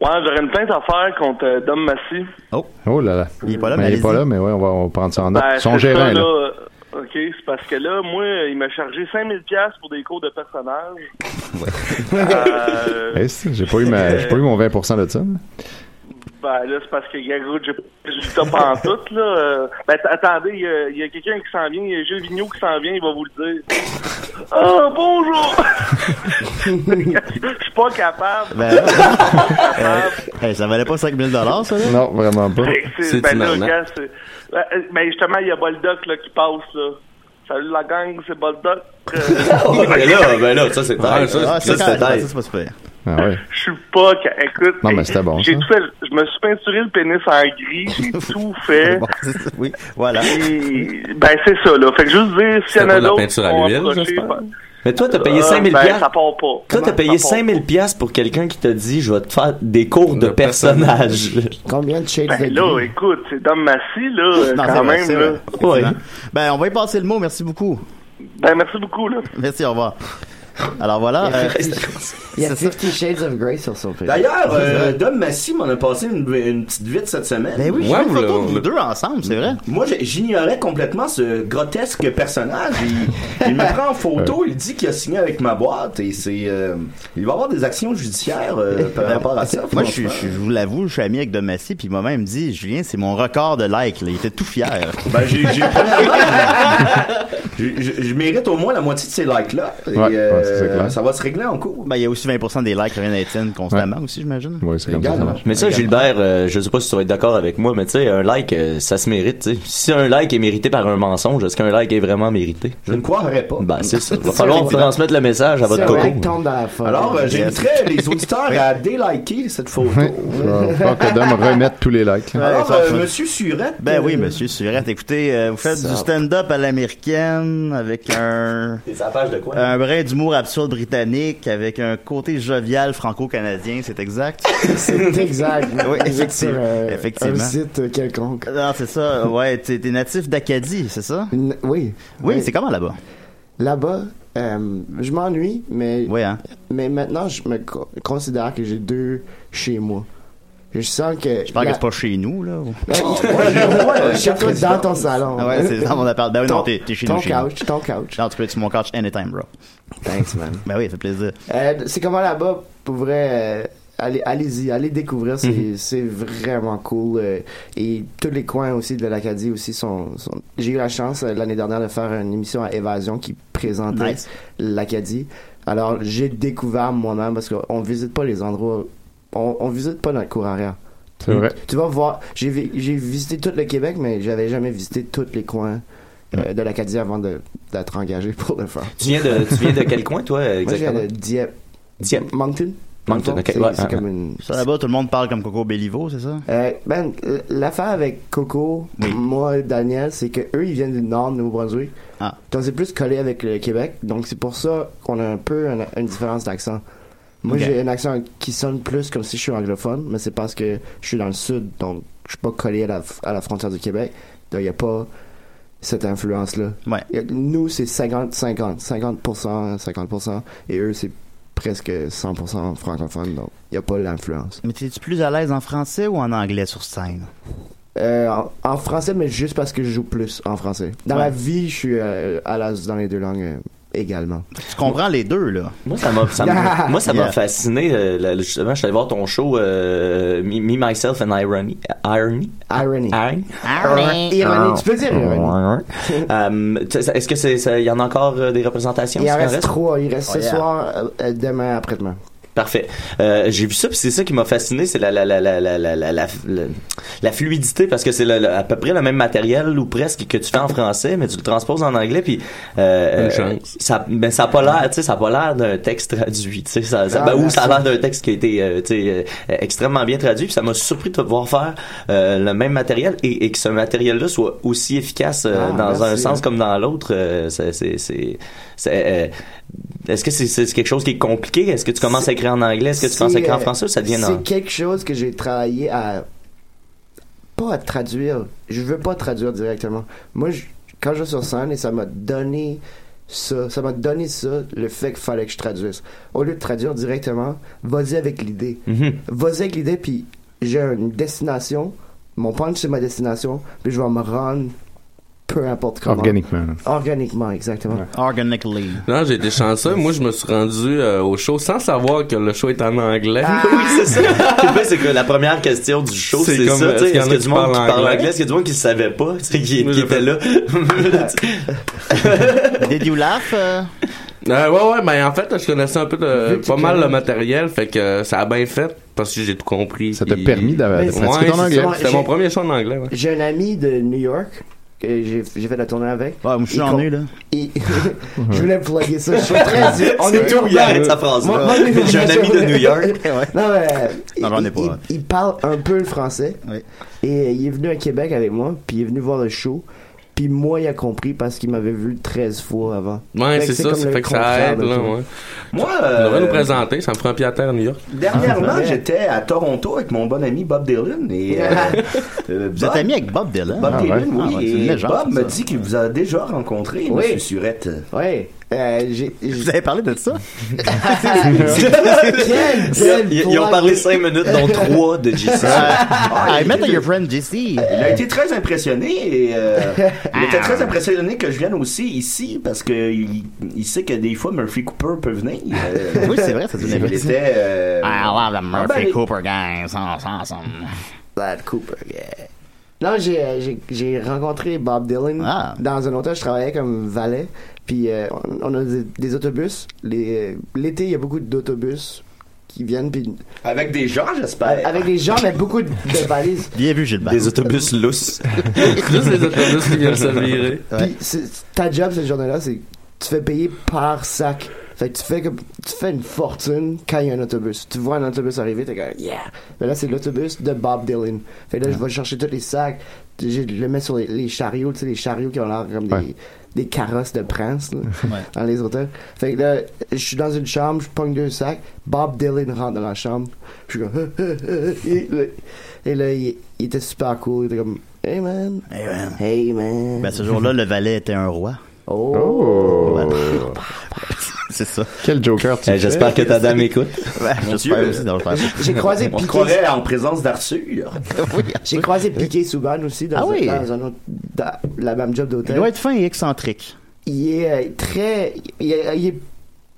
Speaker 11: Ouais, j'aurais une plainte à faire contre euh, Dom Massy.
Speaker 3: Oh.
Speaker 5: Oh là là.
Speaker 3: Il est pas là,
Speaker 5: Mais
Speaker 3: mais
Speaker 5: il est pas là, mais ouais, on va, on va prendre ça en note.
Speaker 11: Ben,
Speaker 5: Son gérant,
Speaker 11: ça,
Speaker 5: là.
Speaker 11: là. OK, c'est parce que là, moi, il m'a chargé 5000 pièces pour des cours de personnage. Euh,
Speaker 5: Eh, J'ai pas, eu ma- j'ai pas eu mon 20% de ça.
Speaker 11: Ben là, c'est parce que, Gago, j'ai j'ai le top en tout, là. Euh, Ben, attendez, il y a, il y a quelqu'un qui s'en vient, il y a Gilles Vigneault qui s'en vient, il va vous le dire. Ah, bonjour! Je suis pas capable.
Speaker 3: Ben, euh, hey, ça valait pas 5000 ça, là?
Speaker 5: Non, vraiment pas.
Speaker 11: C'est, ben là, gars, c'est- ben, euh, ben, justement, il y a Boldoc là, qui passe, là. Salut la gang, c'est Boldoc. Euh,
Speaker 4: ben là, ben là, ça c'est.
Speaker 3: Ah,
Speaker 4: Ça,
Speaker 3: ça,
Speaker 4: c'est
Speaker 3: ça, c'est pas super.
Speaker 5: Ah ouais.
Speaker 11: Je suis pas. Écoute.
Speaker 5: Non, mais c'était bon,
Speaker 11: J'ai tout fait. Je me suis peinturé le pénis en gris. J'ai tout fait.
Speaker 3: Bon, oui, voilà.
Speaker 11: Et, ben, c'est ça, là. Fait que juste dire, s'il y en a d'autres.
Speaker 4: peinture à l'huile,
Speaker 11: ben-
Speaker 4: Mais toi, t'as payé
Speaker 11: Euh,
Speaker 4: 5000
Speaker 11: ben,
Speaker 4: piastres.
Speaker 11: ça part pas.
Speaker 4: Toi, t'as payé
Speaker 11: ça part
Speaker 4: 5000 piastres pour quelqu'un qui t'a dit, je vais te faire des cours de,
Speaker 6: De
Speaker 4: personnage.
Speaker 7: Combien de shades
Speaker 11: Ben
Speaker 7: de
Speaker 11: là,
Speaker 7: gris?
Speaker 11: écoute, c'est Dom Massy, là, euh,
Speaker 3: Non, c'est
Speaker 11: quand même, là.
Speaker 3: effectivement. Ben, on va y passer le mot. Merci beaucoup.
Speaker 11: Ben, merci beaucoup, là.
Speaker 3: Merci, au revoir. Alors voilà.
Speaker 7: Il y a
Speaker 3: euh,
Speaker 7: Fifty- Il y a Fifty Shades of Grey sur son page.
Speaker 8: D'ailleurs, euh, Dom Massy m'en a passé une, une petite vite cette semaine.
Speaker 3: Ben oui, j'ai une photo de vous deux ensemble, c'est vrai.
Speaker 8: Moi, j'ignorais complètement ce grotesque personnage. Il, il me prend en photo, il dit qu'il a signé avec ma boîte et c'est. euh, il va y avoir des actions judiciaires euh, par rapport à ça.
Speaker 3: Moi, je, je, je vous l'avoue, je suis ami avec Domassi, puis il m'a même dit, Julien, c'est mon record de likes. là. Il était tout fier.
Speaker 8: Ben, j'ai, je, je- je mérite au moins la moitié de ces likes-là. Et,
Speaker 3: Ouais, ouais,
Speaker 8: euh,
Speaker 3: ça, c'est clair.
Speaker 8: ça va se régler en cours.
Speaker 3: Ben, il y a aussi 20% des likes qui reviennent à Étienne constamment aussi, j'imagine.
Speaker 5: Oui, c'est comme ça, ça marche.
Speaker 4: Mais ça, Gilbert, euh, je sais pas si tu vas être d'accord avec moi, mais tu sais, un like, euh, ça se mérite. tu sais. Si un like est mérité par un mensonge, est-ce qu'un like est vraiment mérité?
Speaker 8: Je ne croirais pas.
Speaker 4: Ben, c'est ça. Il va falloir transmettre le message à votre coco.
Speaker 7: like tombe dans la forêt.
Speaker 8: Alors, euh, j'inviterais les auditeurs à déliker cette photo.
Speaker 5: Faire que Dom remette tous les likes.
Speaker 8: Alors, euh, Monsieur Surette.
Speaker 3: Ben
Speaker 8: euh,
Speaker 3: oui, monsieur Surette. Écoutez, euh, vous faites
Speaker 8: Ça.
Speaker 3: du stand-up à l'américaine avec un,
Speaker 4: page de quoi?
Speaker 3: un brin d'humour absurde britannique avec un côté jovial franco-canadien, c'est exact?
Speaker 7: C'est exact.
Speaker 3: Oui, effectivement.
Speaker 7: euh,
Speaker 3: effectivement.
Speaker 7: Un site quelconque.
Speaker 3: Non, c'est ça. Ouais, t'es natif d'Acadie, c'est ça?
Speaker 7: N- Oui.
Speaker 3: Oui, c'est comment là-bas?
Speaker 7: Là-bas, euh, je m'ennuie, mais,
Speaker 3: Oui, hein?
Speaker 7: mais maintenant, je me co- considère que j'ai deux chez moi. Je sens que.
Speaker 3: Je parle
Speaker 7: la-
Speaker 3: que c'est pas chez nous, là.
Speaker 7: ouais, chez toi, dans ton salon.
Speaker 3: Ah ouais, c'est dans mon appart. Ben oui, non,
Speaker 7: Ton-
Speaker 3: t'es t'es chez
Speaker 7: ton
Speaker 3: nous. chez nous.
Speaker 7: couch, ton couch.
Speaker 3: Non, tu peux être sur mon couch anytime, bro.
Speaker 7: Thanks, man.
Speaker 3: Ben oui, ça fait plaisir.
Speaker 7: Euh, c'est comment là-bas, pour vrai, euh, allez, allez-y, allez découvrir, c'est,
Speaker 3: Mhm.
Speaker 7: c'est vraiment cool. euh, et tous les coins aussi de l'Acadie aussi sont, sont- J'ai eu la chance l'année dernière de faire une émission à Évasion qui présentait
Speaker 3: Nice.
Speaker 7: l'Acadie. Alors j'ai découvert moi-même parce qu'on visite pas les endroits, on, on visite pas notre cour arrière.
Speaker 5: C'est vrai.
Speaker 7: Tu vas voir, j'ai, vi- j'ai visité tout le Québec, mais j'avais jamais visité tous les coins. euh, de l'Acadie avant de, d'être engagé pour le faire.
Speaker 4: Tu viens de, tu viens de quel coin, toi,
Speaker 7: Moi, je viens
Speaker 4: exactement?
Speaker 7: de Dieppe.
Speaker 4: Dieppe.
Speaker 7: Moncton.
Speaker 4: Moncton, ok,
Speaker 7: C'est,
Speaker 4: ouais,
Speaker 7: c'est
Speaker 4: ouais,
Speaker 7: comme une...
Speaker 3: Ça, là-bas, tout le monde parle comme Coco Bellivo, c'est ça?
Speaker 7: Euh, ben, l'affaire avec Coco, moi et Daniel, c'est que eux ils viennent du nord de Nouveau-Brunswick.
Speaker 3: Ah.
Speaker 7: Donc c'est plus collé avec le Québec. Donc c'est pour ça qu'on a un peu une, une différence d'accent. Moi j'ai un accent qui sonne plus comme si je suis anglophone, mais c'est parce que je suis dans le sud, donc je suis pas collé à la, à la frontière du Québec. Donc il y a pas cette influence-là.
Speaker 3: Ouais.
Speaker 7: Nous c'est 50-50, 50%, 50%, et eux c'est presque 100% francophone, donc il y a pas l'influence.
Speaker 3: Mais t'es-tu plus à l'aise en français ou en anglais sur scène?
Speaker 7: Euh, en, en français, mais juste parce que je joue plus en français. Dans
Speaker 3: Ouais.
Speaker 7: ma vie, je suis euh, à l'aise dans les deux langues euh, également.
Speaker 3: Tu comprends les deux, là?
Speaker 4: Moi, ça m'a, ça m'a- moi, ça m'a
Speaker 3: Yeah.
Speaker 4: fasciné. euh, là, justement, je suis allé voir ton show euh, Me, Myself and Irony. Irony?
Speaker 7: Irony.
Speaker 4: Irony?
Speaker 7: Irony. Ironie, tu peux dire
Speaker 4: tu sais, Est-ce que c'est, ça- il y en a encore euh, des représentations?
Speaker 7: Il en reste trois. Il reste
Speaker 4: Oh,
Speaker 7: ce
Speaker 4: yeah.
Speaker 7: soir, demain, après-demain.
Speaker 4: Parfait. Euh, j'ai vu ça, puis c'est ça qui m'a fasciné, c'est la la la la la la la, la, fluidité parce que c'est le- le- à peu près le même matériel ou presque que tu fais en français, mais tu le transposes en anglais, puis euh,
Speaker 6: Une
Speaker 4: euh,
Speaker 6: chance.
Speaker 4: ça, ben ça a pas l'air, tu sais, ça a pas l'air d'un texte traduit, tu sais, ça, ça-
Speaker 7: Ah,
Speaker 4: ben, ou ça a l'air d'un texte qui a été, euh, tu sais, euh, extrêmement bien traduit, puis ça m'a surpris de te voir faire euh, le même matériel et, et que ce matériel-là soit aussi efficace euh,
Speaker 7: Ah,
Speaker 4: dans un sens comme dans l'autre. euh, c'est, c'est, c'est, euh, est-ce que c'est, quelque chose qui est compliqué? Est-ce que tu commences à écrire en anglais? Est-ce que tu commences à écrire en
Speaker 7: euh,
Speaker 4: français ou ça devient
Speaker 7: C'est
Speaker 4: en...
Speaker 7: quelque chose que j'ai travaillé à. Pas à traduire. Je veux pas traduire directement. Moi, je- quand je vais sur scène, et ça m'a donné ça, ça m'a donné ça, le fait qu'il fallait que je traduise. Au lieu de traduire directement, vas-y avec l'idée.
Speaker 4: Mhm.
Speaker 7: Vas-y avec l'idée, puis j'ai une destination. Mon punch, c'est ma destination, puis je vais me rendre peu importe comment.
Speaker 5: Organiquement.
Speaker 7: Organiquement, exactement.
Speaker 3: Organically.
Speaker 6: Non, j'ai été chanceux. Moi, je me suis rendu euh, au show sans savoir que le show est en anglais.
Speaker 4: oui, c'est ça. C'est que la première question du show,
Speaker 6: C'est
Speaker 4: c'est
Speaker 6: comme,
Speaker 4: ça.
Speaker 6: est-ce qu'il y
Speaker 4: y a
Speaker 6: qui
Speaker 4: du monde qui
Speaker 6: parlent
Speaker 4: parle
Speaker 6: anglais?
Speaker 4: anglais? Est-ce qu'il y a du monde qui ne savait pas, tu sais, qui,
Speaker 6: Moi,
Speaker 4: qui
Speaker 6: j'ai
Speaker 4: était
Speaker 6: fait-
Speaker 4: là?
Speaker 3: Did you laugh? euh?
Speaker 6: Euh, ouais, ouais, ben en fait, je connaissais un peu de, pas mal
Speaker 7: connais.
Speaker 6: le matériel, fait que ça a bien fait parce que j'ai tout compris.
Speaker 5: Ça t'a permis d'avoir-
Speaker 6: Ouais. C'était mon premier show en anglais, ouais.
Speaker 7: J'ai un ami de New York que j'ai j'ai fait la tournée avec.
Speaker 3: Ouais, moi, je suis en là.
Speaker 7: je voulais plugger ça. Je suis très dur. On est
Speaker 4: tout, il arrête sa phrase. J'ai un ami de New York.
Speaker 7: Non, mais,
Speaker 3: Non, j'en ai
Speaker 7: il-
Speaker 3: pas.
Speaker 7: Il, il parle un peu le français.
Speaker 3: Oui.
Speaker 7: Et il est venu à Québec avec moi, puis il est venu voir le show. Puis moi, il a compris parce qu'il m'avait vu 13 fois avant.
Speaker 6: Ouais, c'est ça, ça fait que ça aide,
Speaker 7: de
Speaker 6: là, ouais.
Speaker 8: Moi,
Speaker 6: Tu devrais
Speaker 8: euh,
Speaker 6: nous présenter, ça me ferait un pied à terre à New York.
Speaker 8: Dernièrement,
Speaker 7: Ah,
Speaker 8: j'étais à Toronto avec mon bon ami Bob Dylan et euh, euh,
Speaker 3: Vous êtes
Speaker 8: Bob-
Speaker 3: ami avec Bob Dylan?
Speaker 8: Bob
Speaker 5: Ah,
Speaker 8: Dylan,
Speaker 5: ouais.
Speaker 8: oui.
Speaker 3: Ah, ouais, c'est une
Speaker 8: et
Speaker 3: légende,
Speaker 8: Bob me dit qu'il vous a déjà rencontré,
Speaker 7: Oui.
Speaker 8: Monsieur Surette.
Speaker 7: Ouais. Euh,
Speaker 3: Vous avez parlé de ça?
Speaker 4: Ils, ont parlé 5 minutes, dont 3 de JC.
Speaker 8: Ah,
Speaker 3: I
Speaker 8: il
Speaker 3: met your friend JC.
Speaker 8: Il a été très impressionné et euh, il était très impressionné que je vienne aussi ici parce que il, sait que des fois Murphy Cooper peut venir. Euh,
Speaker 3: Oui, c'est vrai, c'est une
Speaker 8: Il était. euh,
Speaker 3: I love the Murphy
Speaker 8: ben,
Speaker 3: Cooper gang. Sans, sans, sans.
Speaker 7: Bad Cooper, yeah. Non, j'ai, rencontré Bob Dylan
Speaker 3: Ah.
Speaker 7: dans un hôtel. Je travaillais comme valet. Puis euh, on, on a des, des autobus. L'été, il y a beaucoup d'autobus qui viennent. Puis,
Speaker 8: Avec des gens, j'espère.
Speaker 7: avec des gens, mais beaucoup de, de valises.
Speaker 3: Bien vu, Gilbert.
Speaker 4: Des autobus lousses.
Speaker 6: Juste les autobus qui viennent se virer.
Speaker 3: Ouais.
Speaker 7: Puis ta job cette journée-là, c'est que tu fais payer par sac. Fait que tu fais comme tu fais une fortune quand il y a un autobus. Tu vois un autobus arriver, t'es comme yeah. Mais là c'est l'autobus de Bob Dylan. Fait que là je vais chercher tous les sacs, je le mets sur les, les chariots, tu sais les chariots qui ont l'air comme des
Speaker 5: Ouais.
Speaker 7: des carrosses de prince là, dans les hôtels. Fait que là je suis dans une chambre, je pogne deux sacs, Bob Dylan rentre dans la chambre. Je suis comme et là, et là, il, il était super cool, il était comme hey man,
Speaker 3: Hey, man.
Speaker 7: hey man.
Speaker 3: Ben, ce jour-là, le valet était un roi.
Speaker 7: oh.
Speaker 5: Oh!
Speaker 3: C'est ça.
Speaker 5: Quel joker tu fais?
Speaker 4: J'espère que ta dame écoute.
Speaker 3: J'espère aussi dans le faire.
Speaker 7: J'ai croisé
Speaker 8: On se croirait en présence d'Arthur.
Speaker 7: J'ai croisé Piqué Souban aussi dans,
Speaker 3: Ah
Speaker 7: un,
Speaker 3: oui?
Speaker 7: dans un autre, dans la même job
Speaker 3: Il
Speaker 7: d'hôtel.
Speaker 3: doit être fin et excentrique.
Speaker 7: Il est euh, très, il est, il est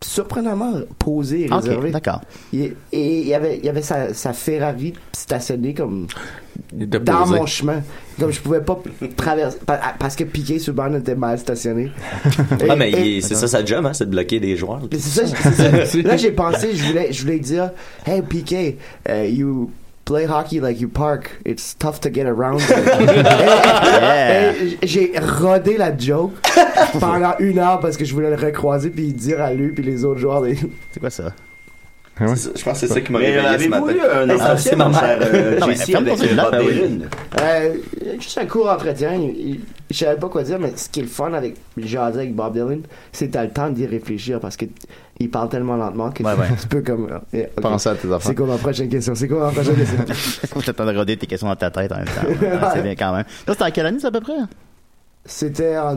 Speaker 7: surprenamment posé et réservé.
Speaker 3: Ok, d'accord.
Speaker 7: Il et il y avait, il y avait sa, sa Ferrari stationnée comme
Speaker 6: Il
Speaker 7: dans mon chemin. Comme je pouvais pas traverser pa- parce que Piqué Souban était mal stationné.
Speaker 4: Ah, mais c'est ça sa job, hein, c'est de bloquer des joueurs.
Speaker 7: Ça. Là, j'ai pensé, je voulais, je voulais dire, hey PK, uh, you play hockey like you park. It's tough to get around.
Speaker 3: Yeah.
Speaker 7: J'ai rodé la joke pendant une heure parce que je voulais le recroiser puis dire à lui puis les autres joueurs. des-
Speaker 3: C'est quoi ça?
Speaker 5: Ah
Speaker 4: Je pense que c'est ça qui m'a réveillé ce
Speaker 8: avez-vous
Speaker 4: matin.
Speaker 8: eu un
Speaker 4: Ah,
Speaker 8: entretien, mon cher euh, JC, avec euh, Bob. Dylan?
Speaker 7: Euh, juste un court entretien. je savais pas quoi dire, mais ce qui est le fun avec jaser avec Bob Dylan, c'est que t'as le temps d'y réfléchir parce que il parle tellement lentement que
Speaker 3: Ouais, ouais.
Speaker 7: tu peux comme. euh, ok.
Speaker 5: Penser à tes affaires.
Speaker 7: C'est quoi ma prochaine question? C'est quoi ma prochaine question?
Speaker 3: Faut t'attendre de roder tes questions dans ta tête en même temps. Ouais, C'est bien quand même. Là, c'était en quelle année, à peu près?
Speaker 7: C'était en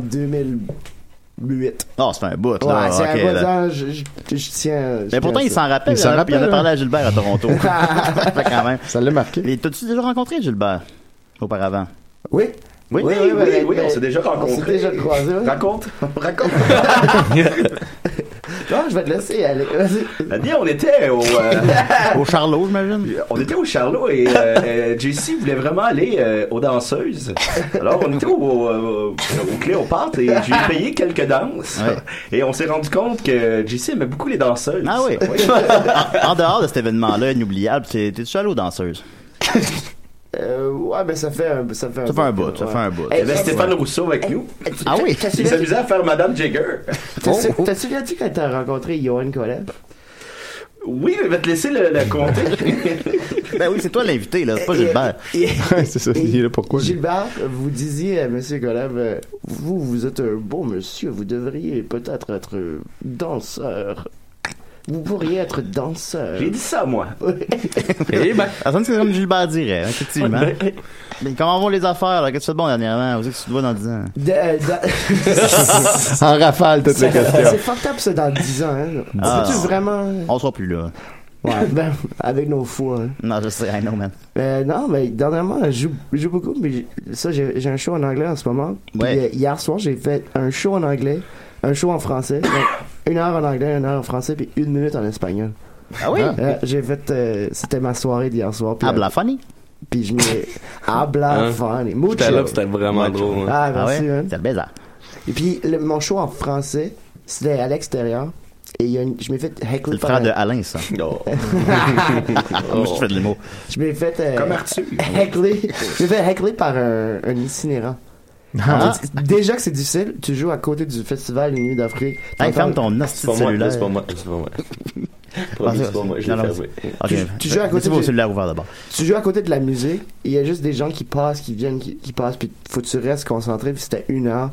Speaker 7: 2008.
Speaker 3: Oh, c'est un bout,
Speaker 7: Ouais, c'est un bon
Speaker 3: là.
Speaker 7: temps, je, je, je tiens. je
Speaker 3: Mais pourtant, il s'en rappelle.
Speaker 5: Il s'en
Speaker 3: Il en a-
Speaker 5: rappelle,
Speaker 3: Il en a
Speaker 5: hein.
Speaker 3: parlé à Gilbert à Toronto. Fait quand même.
Speaker 5: Ça l'a marqué.
Speaker 3: Mais t'as-tu déjà rencontré Gilbert auparavant?
Speaker 7: Oui.
Speaker 3: Oui?
Speaker 8: Oui, oui, oui, on s'est déjà
Speaker 7: On s'est
Speaker 8: rencontrés.
Speaker 7: déjà croisés.
Speaker 8: Raconte, raconte.
Speaker 7: Non, je vais te laisser aller. Vas-y.
Speaker 8: On était au, euh,
Speaker 3: Au Charlot, j'imagine?
Speaker 8: on était au Charlot et euh, euh, JC voulait vraiment aller euh, aux danseuses. Alors on était au, euh, au Cléopâtre et j'ai payé quelques danses.
Speaker 3: Ouais.
Speaker 8: Et on s'est rendu compte que JC aimait beaucoup les danseuses.
Speaker 3: Ah oui. en, en dehors de cet événement-là inoubliable, t'es-tu allé aux danseuses?
Speaker 7: Euh, ouais, ben ça fait un, ça fait un,
Speaker 3: Ça fait un bout, ça
Speaker 7: ouais.
Speaker 3: fait un bout.
Speaker 8: Il y avait Stéphane Rousseau avec nous.
Speaker 3: Ah oui?
Speaker 8: Il s'amusait à faire Madame Jagger.
Speaker 7: t'as su- T'as souviens-tu quand t'as rencontré Johan Kolev?
Speaker 8: Oui, je vais te laisser le, le compter.
Speaker 3: Ben oui, c'est toi l'invité, là. C'est pas Gilbert.
Speaker 5: C'est ça. Il est là pourquoi?
Speaker 7: Gilbert, vous disiez à Monsieur Kolev, euh, vous, vous êtes un bon monsieur, vous devriez peut-être être danseur. Vous pourriez être danseur.
Speaker 8: J'ai dit ça, moi.
Speaker 6: Eh ben,
Speaker 3: Ça sonne c'est comme Gilbert dirait, effectivement. Mais comment vont les affaires, là? Qu'est-ce que tu fais de bon dernièrement? Où est-ce que tu te vois dans 10 ans?
Speaker 7: De- euh, dans-
Speaker 5: En rafale, toutes les
Speaker 7: C'est
Speaker 5: questions.
Speaker 7: fucked up ça dans 10 ans. Hein.
Speaker 3: Ah.
Speaker 7: C'est-tu vraiment?
Speaker 3: On sera plus là.
Speaker 7: Ouais, ben, avec nos fous. Hein.
Speaker 3: Non, je sais, I know, man.
Speaker 7: Euh, non, mais dernièrement, je joue, je joue beaucoup. Mais j'ai- ça, j'ai j'ai un show en anglais en ce moment. Puis,
Speaker 3: Ouais.
Speaker 7: euh, hier soir, j'ai fait un show en anglais, un show en français. donc, une heure en anglais, une heure en français, puis une minute en espagnol.
Speaker 3: Ah oui?
Speaker 7: Euh, j'ai fait. euh, C'était ma soirée d'hier soir. Puis,
Speaker 3: Habla
Speaker 7: euh,
Speaker 3: funny?
Speaker 7: Puis je me. Habla
Speaker 6: Hein?
Speaker 7: funny. Mucho.
Speaker 6: là, pis c'était vraiment drôle. hein.
Speaker 7: Ah,
Speaker 3: Ah
Speaker 7: merci,
Speaker 3: ouais?
Speaker 7: man.
Speaker 3: C'est baiser.
Speaker 7: Et puis, le- mon show en français, c'était à l'extérieur. Et il y a une- je m'ai fait
Speaker 3: C'est
Speaker 7: heckler
Speaker 3: le
Speaker 7: par
Speaker 3: frère
Speaker 7: un-
Speaker 3: de Alain, ça.
Speaker 4: Oh.
Speaker 3: Moi, je fais de l'humour.
Speaker 7: Je m'ai fait euh,
Speaker 8: Comme Arthur.
Speaker 7: heckler. je m'ai fait heckler par un, un itinérant.
Speaker 3: Ah.
Speaker 7: Déjà que c'est difficile, tu joues à côté du festival Nuit d'Afrique.
Speaker 3: Hey, ferme ton hostie
Speaker 4: C'est
Speaker 3: de
Speaker 4: pas moi,
Speaker 3: cellulaire.
Speaker 4: c'est pas moi, c'est pas moi. Promis,
Speaker 3: c'est-
Speaker 4: c'est pas moi, je
Speaker 3: non,
Speaker 4: l'ai
Speaker 3: non,
Speaker 4: fermé.
Speaker 3: Ok.
Speaker 7: Tu- tu joues à côté
Speaker 3: cellulaires ouverts d'abord.
Speaker 7: Tu joues à côté de la musique, et il y a juste des gens qui passent, qui viennent, qui, qui passent, puis faut que tu restes concentré, puis c'était une heure.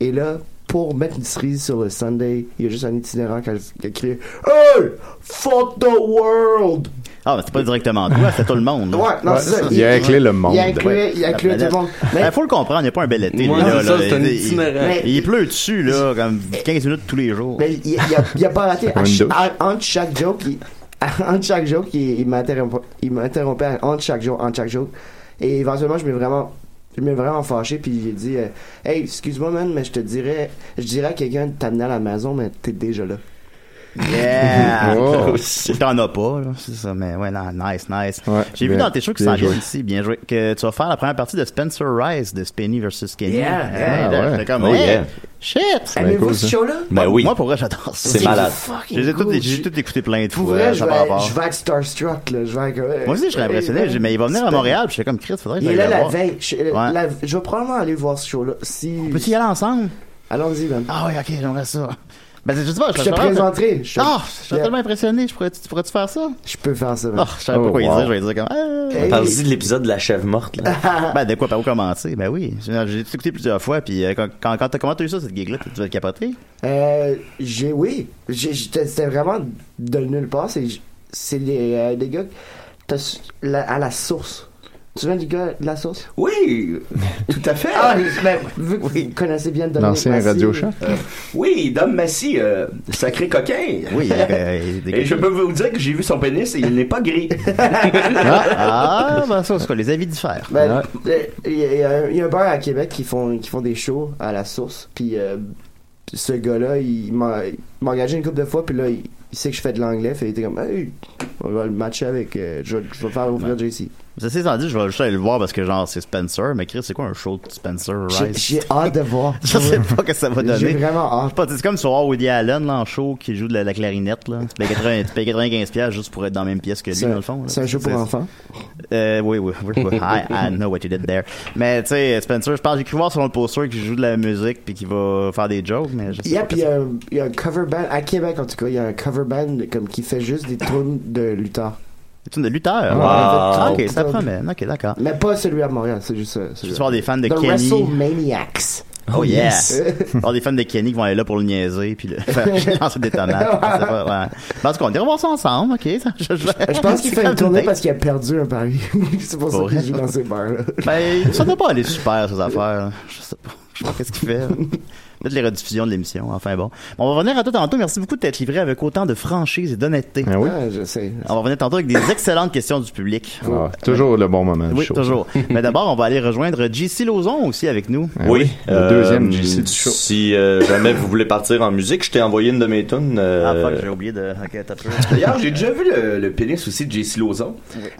Speaker 7: Et là, pour mettre une cerise sur le Sunday, il y a juste un itinérant qui a, qui a crié Hey! Fuck the world!
Speaker 3: Ah, mais c'est pas directement toi, c'est tout le monde.
Speaker 7: Ouais, non, c'est ça.
Speaker 5: Il a inclus le monde.
Speaker 7: Il a inclus, il a inclus tout le monde. Mais-
Speaker 3: Il faut le comprendre, il n'y a pas un bel été.
Speaker 6: Ouais,
Speaker 3: là,
Speaker 6: ça,
Speaker 3: là. Il-
Speaker 6: itinérant.
Speaker 3: il, il pleut dessus, là, comme 15 minutes tous les jours.
Speaker 7: Mais il, il, a, il a pas raté. Entre chaque joke, il, entre chaque joke, il, il m'interrompait, il m'interrompait entre chaque joke, entre chaque joke. Et éventuellement, je m'ai vraiment, je m'ai vraiment fâché, puis j'ai dit, euh, hey, excuse-moi, man, mais je te dirais, je dirais à quelqu'un de t'amener à la maison, mais t'es déjà là.
Speaker 3: Yeah!
Speaker 5: Oh.
Speaker 3: T'en as pas, c'est ça, mais ouais, non, nice, nice. J'ai vu dans tes shows qui s'en viennent ici, bien joué, que tu vas faire la première partie de Spencer Rice de Spenny versus Skinny.
Speaker 4: Yeah,
Speaker 3: Hey,
Speaker 4: yeah. Ah ouais.
Speaker 3: j'étais comme,
Speaker 4: Oh,
Speaker 3: hey,
Speaker 4: yeah.
Speaker 3: Shit!
Speaker 7: Aimez-vous bien ce cool, show-là?
Speaker 4: Ben oui.
Speaker 3: Moi, pour vrai, j'adore ça.
Speaker 4: C'est malade.
Speaker 7: fucking
Speaker 3: Je les ai toutes-
Speaker 7: cool.
Speaker 3: j'ai tout écouté plein de
Speaker 7: Pour
Speaker 3: fois.
Speaker 7: vrai, je vais, je être starstruck, là. Je vais être,
Speaker 3: Moi aussi, je serais impressionné, j'ai- mais il va venir à Montréal, puis j'étais comme Chris, faudrait que
Speaker 7: Il est là la
Speaker 3: voir.
Speaker 7: veille. Je,
Speaker 3: Ouais.
Speaker 7: la- je vais probablement aller voir ce show-là. Si...
Speaker 3: On peut y aller ensemble?
Speaker 7: Allons-y, man.
Speaker 3: Ah oui, ok, j'aimerais ça. Ben, je sais pas,
Speaker 7: Je te
Speaker 3: serais vraiment-
Speaker 7: présenterai. Je te-
Speaker 3: Ah, je suis
Speaker 7: Yeah.
Speaker 3: tellement impressionné. Je pourrais, tu pourrais-tu faire ça?
Speaker 7: Je peux faire ça.
Speaker 3: Ah, je savais pas quoi y dire. Je vais dire comme. ah.
Speaker 4: Parle-y de l'épisode de la chèvre morte, là.
Speaker 3: ben, de quoi, par où commencer? Ben oui. J'ai écouté plusieurs fois, puis euh, quand, quand, quand t'as comment t'as eu ça, cette gig-là? Tu vas te capoter?
Speaker 7: Euh, j'ai, oui. C'était vraiment de nulle part. C'est, c'est des, euh, des gars t'as su- la- à la source. Tu viens du gars de la source?
Speaker 8: Oui, tout à fait.
Speaker 7: Ah, mais vu que vous connaissez bien
Speaker 5: L'ancien
Speaker 7: Massy,
Speaker 5: Radio Shack.
Speaker 8: Euh, oui, Dom Massy, euh, sacré coquin.
Speaker 3: Oui, euh,
Speaker 8: Et je peux vous dire que j'ai vu son pénis et il n'est pas gris.
Speaker 3: Ah, ben ça, c'est quoi? Les avis diffèrent.
Speaker 7: Ben, euh, Il y, a- y un- il y a un bar à Québec qui font, qui font des shows à la source. Puis euh, ce gars-là, il m'a il m'a engagé une couple de fois. Puis là, il, il sait que je fais de l'anglais. Fait il était comme, hey, on va le matcher avec. euh, je, vais- je vais faire ouvrir JC.
Speaker 3: Ceci étant dit, je vais juste aller le voir parce que, genre, c'est Spencer. Mais Chris, c'est quoi un show de Spencer
Speaker 7: J'ai-
Speaker 3: Rice?
Speaker 7: J'ai hâte de voir.
Speaker 3: Je sais pas ce que ça va donner.
Speaker 7: J'ai vraiment hâte.
Speaker 3: C'est comme sur Woody Allen, là, en show, qui joue de la, la clarinette, là. Tu payes 80 tu payes 95 piastres juste pour être dans la même pièce que lui, dans le fond.
Speaker 7: c'est un show pour enfants?
Speaker 3: Euh, oui, oui, oui, oui. I, I know what you did there. Mais, tu sais, Spencer, je pense, j'ai cru voir sur le poster qu'il joue de la musique puis qu'il va faire des jokes, mais je sais
Speaker 7: Yeah,
Speaker 3: pas.
Speaker 7: puis il y, a il y a un cover band, à Québec en tout cas, il y a un cover band comme qui fait juste des tunes de lutteurs.
Speaker 3: Des tunes de lutteurs?
Speaker 7: Wow.
Speaker 3: Ah, ok, ça promet. Ok, d'accord.
Speaker 7: Mais pas celui à Montréal, c'est juste ça.
Speaker 3: Tu vas voir des fans de
Speaker 7: The
Speaker 3: Kenny.
Speaker 7: WrestleManiacs.
Speaker 3: Oh, yeah!
Speaker 7: yes.
Speaker 3: Alors, des fans de Kenny qui vont aller là pour le niaiser puis le faire lancer des tomates. je pas, ouais. Ben, en tout cas, on ira voir ça ensemble, ok? Ça, je,
Speaker 7: Je pense qu'il fait une tournée parce qu'il a perdu un pari. c'est pour ça
Speaker 3: Pour
Speaker 7: qu'il
Speaker 3: vrai?
Speaker 7: joue dans ces bars-là.
Speaker 3: Ben, ça doit pas aller super, ces affaires. Je sais pas. Je sais pas qu'est-ce qu'il fait. Peut-être les rediffusions de l'émission. Enfin bon. On va revenir à tout tantôt. Merci beaucoup de t'être livré avec autant de franchise et d'honnêteté.
Speaker 5: Ah oui?
Speaker 7: Ouais, je sais.
Speaker 3: On va revenir tantôt avec des excellentes questions du public.
Speaker 5: Ah, toujours le bon moment. du
Speaker 3: Oui,
Speaker 5: show.
Speaker 3: toujours. Mais d'abord, on va aller rejoindre JC Lauzon aussi avec nous.
Speaker 5: Ah
Speaker 4: Oui,
Speaker 5: Le
Speaker 4: euh,
Speaker 5: deuxième JC du show.
Speaker 4: Si euh, jamais vous voulez partir en musique, je t'ai envoyé une de mes tunes. euh,
Speaker 3: Ah, fuck, j'ai oublié de. Ok, t'as peu.
Speaker 8: D'ailleurs, j'ai déjà vu le, le pénis aussi de JC Lauzon.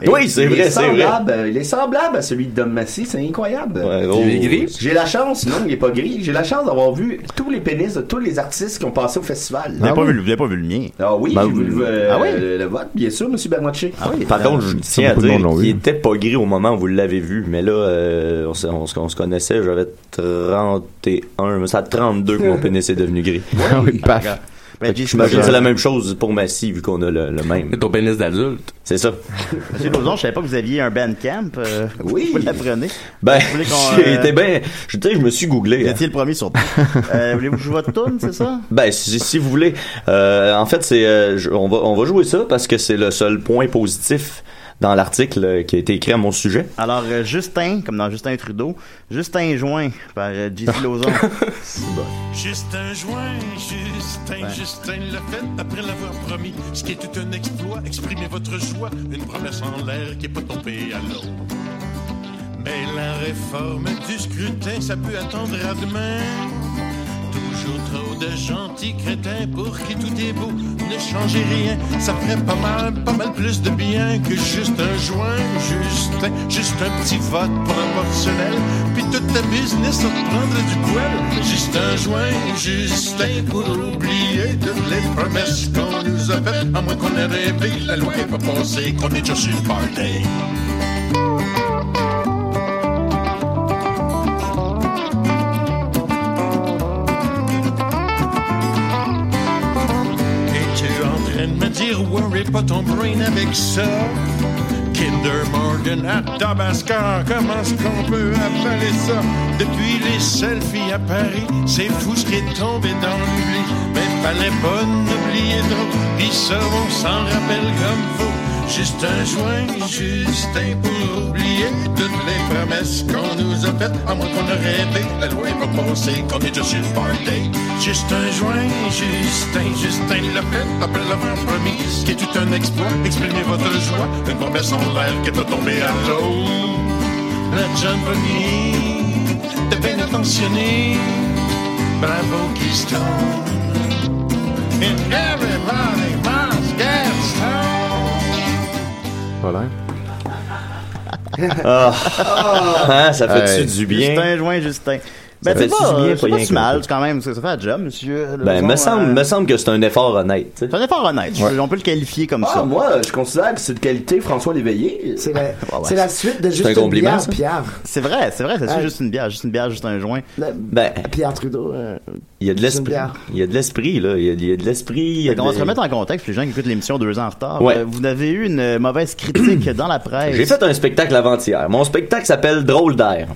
Speaker 4: Oui, c'est
Speaker 8: il
Speaker 4: vrai,
Speaker 8: est
Speaker 4: c'est vrai.
Speaker 8: semblable, Il est semblable à celui de Dom Massy, c'est incroyable.
Speaker 4: Ouais, oh,
Speaker 6: Il est gris?
Speaker 8: J'ai la chance, non, il est pas gris. J'ai la chance d'avoir vu tous les pénis de tous les artistes qui ont passé au festival.
Speaker 3: Vous avez pas, vu le- vous avez pas vu le mien?
Speaker 8: Ah oui,
Speaker 4: Ben,
Speaker 8: j'ai vu le, euh,
Speaker 3: ah oui?
Speaker 8: le, le vote, bien sûr, Monsieur Bernatchez.
Speaker 3: Ah oui.
Speaker 4: Par contre, je tiens à dire qu'il était pas gris au moment où vous l'avez vu, mais là, euh, on, se- on se- on se connaissait, j'avais 31, mais c'est à 32 que mon pénis est devenu gris.
Speaker 5: Ah oui, paf.
Speaker 3: Ben,
Speaker 4: J'imagine que c'est la même chose pour Massy, vu qu'on a le, le même.
Speaker 6: C'est ton pénis d'adulte.
Speaker 4: C'est ça.
Speaker 3: Monsieur Lauzon, je savais pas que vous aviez un bandcamp. Euh,
Speaker 8: Oui.
Speaker 3: Vous l'apprenez.
Speaker 4: Ben, j'ai
Speaker 3: euh,
Speaker 4: été ben, je me suis googlé.
Speaker 3: Vous
Speaker 4: hein.
Speaker 3: étiez le premier sur. euh, Voulez-vous jouer votre tune, c'est ça?
Speaker 4: Ben, si, si vous voulez. Euh, en fait, c'est, euh, on va, on va jouer ça parce que c'est le seul point positif dans l'article euh, qui a été écrit à mon sujet.
Speaker 3: Alors, euh, Justin, comme dans Justin Trudeau, Justin Joint par euh, JC Lauzon.
Speaker 10: Justin Joint, Justin. Justin l'a fait après l'avoir promis. Ce qui est tout un exploit, exprimez votre joie. Une promesse en l'air qui est pas tombée à l'eau. Mais la réforme du scrutin, ça peut attendre à demain. Toujours trop de gentils crétins pour qui tout est beau. Ne changez rien, ça ferait pas mal, pas mal plus de bien que juste un joint, Justin. Juste un petit vote un porcelaine. Puis toute ta business à prendre du poil. Juste un joint, Justin, pour oublier toutes les promesses qu'on nous a. À moins qu'on ait rêvé, la loi est pas passée, qu'on est déjà sur le party. Pas ton brain avec ça? Kinder Morgan à Tabascar. Comment est-ce qu'on peut avaler ça? Depuis les selfies à Paris, c'est fou ce qui est tombé dans l'oubli. Mais fallait pas n'oublier trop, ça on s'en rappelle comme faut. Juste un joint, Justin, pour oublier toutes les promesses qu'on nous a faites, à moins qu'on a rêvé, la loi est pas passée, qu'on est juste sur le party. Juste un joint, Justin, Justin l'a fait, après l'avoir promis, ce qui est tout un exploit, exprimez votre joie, une promesse en l'air qui est tombée à l'eau. La John Bonny, de bien attentionné, bravo Keystone. And everybody
Speaker 5: Voilà.
Speaker 4: Ah. Hein, ça fait-tu du bien?
Speaker 3: Justin, joint, Justin. Ben, c'est pas,
Speaker 4: du bien,
Speaker 3: c'est
Speaker 4: pas
Speaker 3: si
Speaker 4: que-
Speaker 3: mal, quand même. Ça, fait un job, monsieur.
Speaker 4: Ben, me semble,
Speaker 3: euh,
Speaker 4: me semble que c'est un effort honnête.
Speaker 3: C'est un effort honnête. On peut le qualifier comme
Speaker 8: Ah,
Speaker 3: ça.
Speaker 8: moi, je considère que c'est de qualité François Léveillé.
Speaker 7: C'est la,
Speaker 3: ouais.
Speaker 7: c'est la suite de
Speaker 3: C'est
Speaker 7: juste
Speaker 3: un
Speaker 7: une bière,
Speaker 3: ça?
Speaker 7: Pierre.
Speaker 3: C'est vrai, c'est vrai, c'est
Speaker 7: Ouais.
Speaker 3: juste une bière, juste une bière, juste un joint.
Speaker 4: Ben,
Speaker 7: Pierre Trudeau. euh,
Speaker 4: il y a de l'esprit. Il y a de l'esprit, là. Il y a, de l'esprit.
Speaker 3: Fait qu'on va se remettre en contexte, les gens qui écoutent l'émission deux ans en retard.
Speaker 4: Ouais.
Speaker 3: Euh, Vous avez eu une euh, mauvaise critique dans la presse.
Speaker 4: J'ai fait un spectacle avant-hier. Mon spectacle s'appelle Drôle d'air.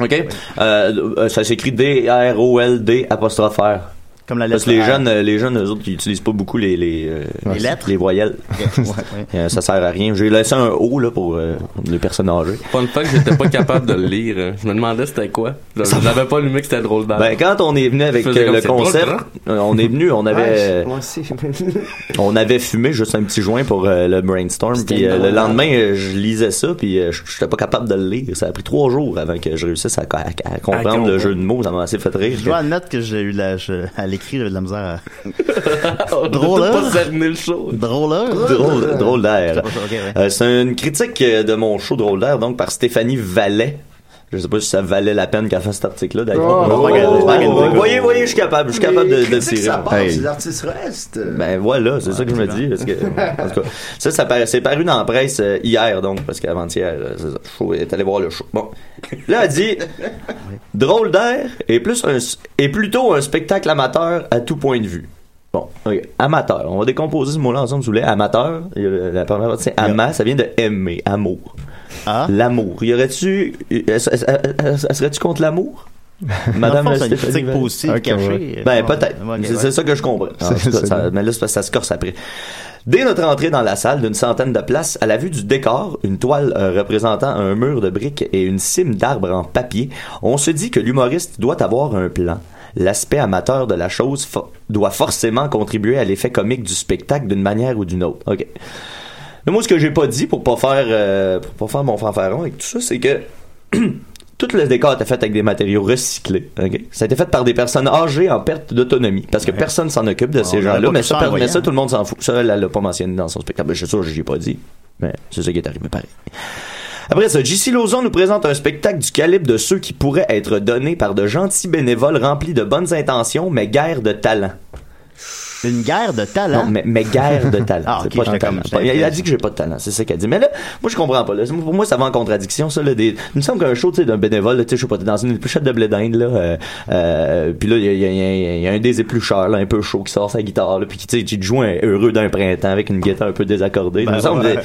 Speaker 4: OK? Euh, euh, ça s'écrit D-R-O-L-D apostrophe R.
Speaker 3: Comme la
Speaker 4: Parce que
Speaker 3: lettre
Speaker 4: les
Speaker 3: R.
Speaker 4: jeunes, euh, les jeunes, eux autres, ils utilisent pas beaucoup les, les, euh,
Speaker 3: Les lettres?
Speaker 4: les voyelles.
Speaker 3: Ouais, ouais.
Speaker 4: Euh, ça sert à rien. J'ai laissé un O, là, pour euh, les personnes âgées.
Speaker 6: Fun fact, j'étais pas capable de le lire. Je me demandais c'était quoi. Je- J'avais pas allumé que c'était drôle d'air.
Speaker 4: Ben, quand on est venu avec euh, le
Speaker 6: drôle,
Speaker 4: concept,
Speaker 6: hein?
Speaker 4: euh, on est venu, on avait, on avait fumé juste un petit joint pour euh, le brainstorm. Puis euh, le lendemain, euh, je lisais ça, puis euh, je j'étais pas capable de le lire. Ça a pris trois jours avant que je réussisse à, à- à comprendre le jeu de mots. Ça m'a assez fait rire.
Speaker 3: Je dois admettre que j'ai eu la, je- à l'écrit, j'avais de la misère à...
Speaker 6: A
Speaker 3: Drôleur.
Speaker 6: pas cerné le show.
Speaker 3: Drôleur.
Speaker 4: Drôle, drôle d'air.
Speaker 3: Ok, ouais.
Speaker 4: Euh, c'est une critique euh, de mon show Drôle d'air, donc par Stéphanie Vallet. Je sais pas si ça valait la peine qu'elle fasse cet article-là, d'ailleurs.
Speaker 8: Oh, oh, oh,
Speaker 4: Ben,
Speaker 8: oh,
Speaker 4: voyez, voyez, je suis capable, je suis capable de, de tirer.
Speaker 8: ça
Speaker 4: Hey.
Speaker 8: les artistes restent.
Speaker 4: Ben voilà, c'est ça que je me dis. Parce que, en tout cas, ça, ça c'est paru dans la presse euh, hier, donc, parce qu'avant-hier, euh, c'est ça, le show est allé voir le show. Bon. Là, elle dit Drôle d'air est, plus un, est plutôt un spectacle amateur à tout point de vue. Bon, ok. amateur. On va décomposer ce mot-là ensemble, si vous voulez. Amateur, la première partie, c'est ama, ça vient de aimer, amour.
Speaker 3: Ah.
Speaker 4: L'amour. Y aurait-tu. euh, Serais-tu contre l'amour? Madame
Speaker 3: c'est une
Speaker 4: Stéphanie
Speaker 3: critique positive
Speaker 4: Ok,
Speaker 3: cachée.
Speaker 4: ouais. Ben, peut-être. C'est
Speaker 3: ouais.
Speaker 4: ça que je comprends. En tout cas, ça- mais là, c'est parce que ça se corse après. Dès notre entrée dans la salle d'une centaine de places, à la vue du décor, une toile euh, représentant un mur de briques et une cime d'arbres en papier, on se dit que l'humoriste doit avoir un plan. L'aspect amateur de la chose fo- doit forcément contribuer à l'effet comique du spectacle d'une manière ou d'une autre. OK. Mais moi, ce que j'ai pas dit pour pas faire euh, pour pas faire mon fanfaron avec tout ça, c'est que tout le décor était fait avec des matériaux recyclés. ok? Ça a été fait par des personnes âgées en perte d'autonomie. Parce que personne s'en occupe de ces gens-là. Mais ça, mais ça, tout le monde s'en fout. Ça, elle l'a pas mentionné dans son spectacle. Ben, Je suis sûr que je l'ai pas dit. Mais c'est ça qui est arrivé pareil. Après ça, JC Lauzon nous présente un spectacle du calibre de ceux qui pourraient être donnés par de gentils bénévoles remplis de bonnes intentions, mais guère de talent.
Speaker 3: Une guerre de talent.
Speaker 4: Non, mais, mais guerre de talent.
Speaker 3: Ah,
Speaker 4: pas talent.
Speaker 3: comme-
Speaker 4: Il a dit que j'ai pas de talent, c'est ça qu'elle dit. Mais là, moi je comprends pas. Là. Pour moi, ça va en contradiction. Ça, là, des... Il me semble qu'un show tu sais, d'un bénévole, là, tu sais, je sais pas, t'es dans une épluchette de blé d'Inde, là, euh, euh, puis là, il y a, il y a- il y a- il y a un des éplucheurs, là, un peu chaud, qui sort sa guitare, là, puis qui, tu sais, qui te joue un heureux d'un printemps avec une guitare un peu désaccordée.
Speaker 3: Ben,
Speaker 4: Il me semble
Speaker 3: ouais.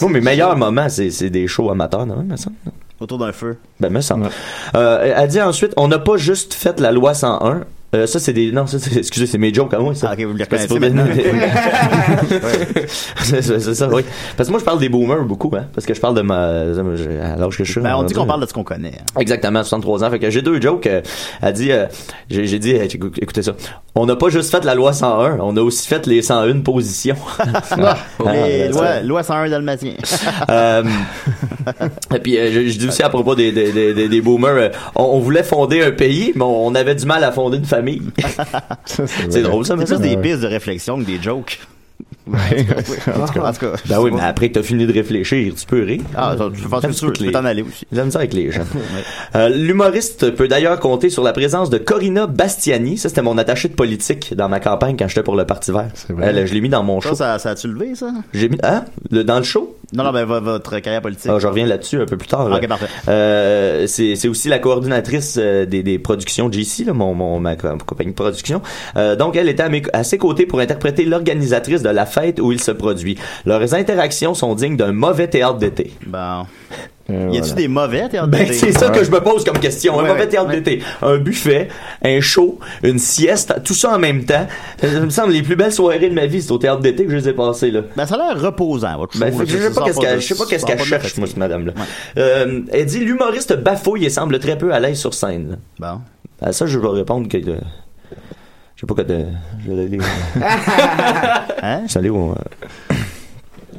Speaker 4: Moi, mes meilleurs moments, c'est des shows amateurs, non, me semble.
Speaker 3: Autour d'un feu.
Speaker 4: Ben, me semble. Euh, elle dit ensuite, on n'a pas juste fait la loi 101. Euh, ça, c'est des. Non, ça, c'est- excusez, c'est mes jokes à moi, ça.
Speaker 3: Ah, ok, vous
Speaker 4: Parce
Speaker 3: reconnaissez maintenant.
Speaker 4: c'est c'est- c'est ça, oui. Parce que moi, je parle des boomers beaucoup, hein. Parce que je parle de ma. À l'âge que je suis.
Speaker 3: Ben, on dit qu'on parle de ce qu'on connaît. hein.
Speaker 4: Exactement, 63 ans. Fait que j'ai deux jokes. euh, elle dit, euh, j'ai j'ai dit, euh, écou- écoutez ça. On n'a pas juste fait la loi 101, on a aussi fait les 101 positions.
Speaker 3: Les
Speaker 4: Ah,
Speaker 3: lois, loi 101 dalmatien.
Speaker 4: et puis je, je dis aussi à propos des, des, des, des boomers, on, on voulait fonder un pays, mais on, on avait du mal à fonder une famille. c'est drôle ça, mais
Speaker 3: C'est
Speaker 4: ça.
Speaker 3: plus des pistes de réflexion que des jokes.
Speaker 5: En
Speaker 3: En tout cas, en tout cas.
Speaker 4: Ben oui, mais après que t'as fini de réfléchir, tu peux rire.
Speaker 3: Ah, je pense que tu peux t'en aller aussi.
Speaker 4: J'aime ça avec les gens. Euh, L'humoriste peut d'ailleurs compter sur la présence de Corina Bastiani. Ça, c'était mon attaché de politique dans ma campagne quand j'étais pour le Parti vert.
Speaker 5: vrai.
Speaker 4: Elle, je l'ai mis dans mon show.
Speaker 3: Ça, ça, ça a-tu levé, ça?
Speaker 4: J'ai mis, hein? Le- dans le show?
Speaker 3: Non, non, ben, vo- votre carrière politique.
Speaker 4: Ah, je reviens là-dessus un peu plus tard.
Speaker 3: Ok, parfait.
Speaker 4: Euh, c'est aussi la coordinatrice euh, des, des productions JC, là, mon, mon, ma co- compagnie de production. Euh, donc, elle était à, mes- à ses côtés pour interpréter l'organisatrice de la fête où il se produit. Leurs interactions sont dignes d'un mauvais théâtre d'été.
Speaker 3: Bon. Y a-tu des mauvais théâtres
Speaker 4: Ben,
Speaker 3: d'été?
Speaker 4: c'est ça que je me pose comme question. un mauvais
Speaker 3: ouais,
Speaker 4: théâtre
Speaker 3: ouais.
Speaker 4: d'été, un buffet, un show, une sieste, tout ça en même temps. Ça me semble les plus belles soirées de ma vie, c'est au théâtre d'été que je les ai passées, là.
Speaker 3: Ben, ça a l'air reposant, votre show.
Speaker 4: Ben,
Speaker 3: là,
Speaker 4: je
Speaker 3: ça
Speaker 4: sais pas qu'est-ce qu'elle, cherche, moi, cette madame-là. Euh, elle dit l'humoriste bafouille et semble très peu à l'aise sur scène.
Speaker 3: Bon.
Speaker 4: À ça, je vais répondre que, euh, sais pas que de, je vais aller,
Speaker 3: Hein?
Speaker 4: je vais aller au,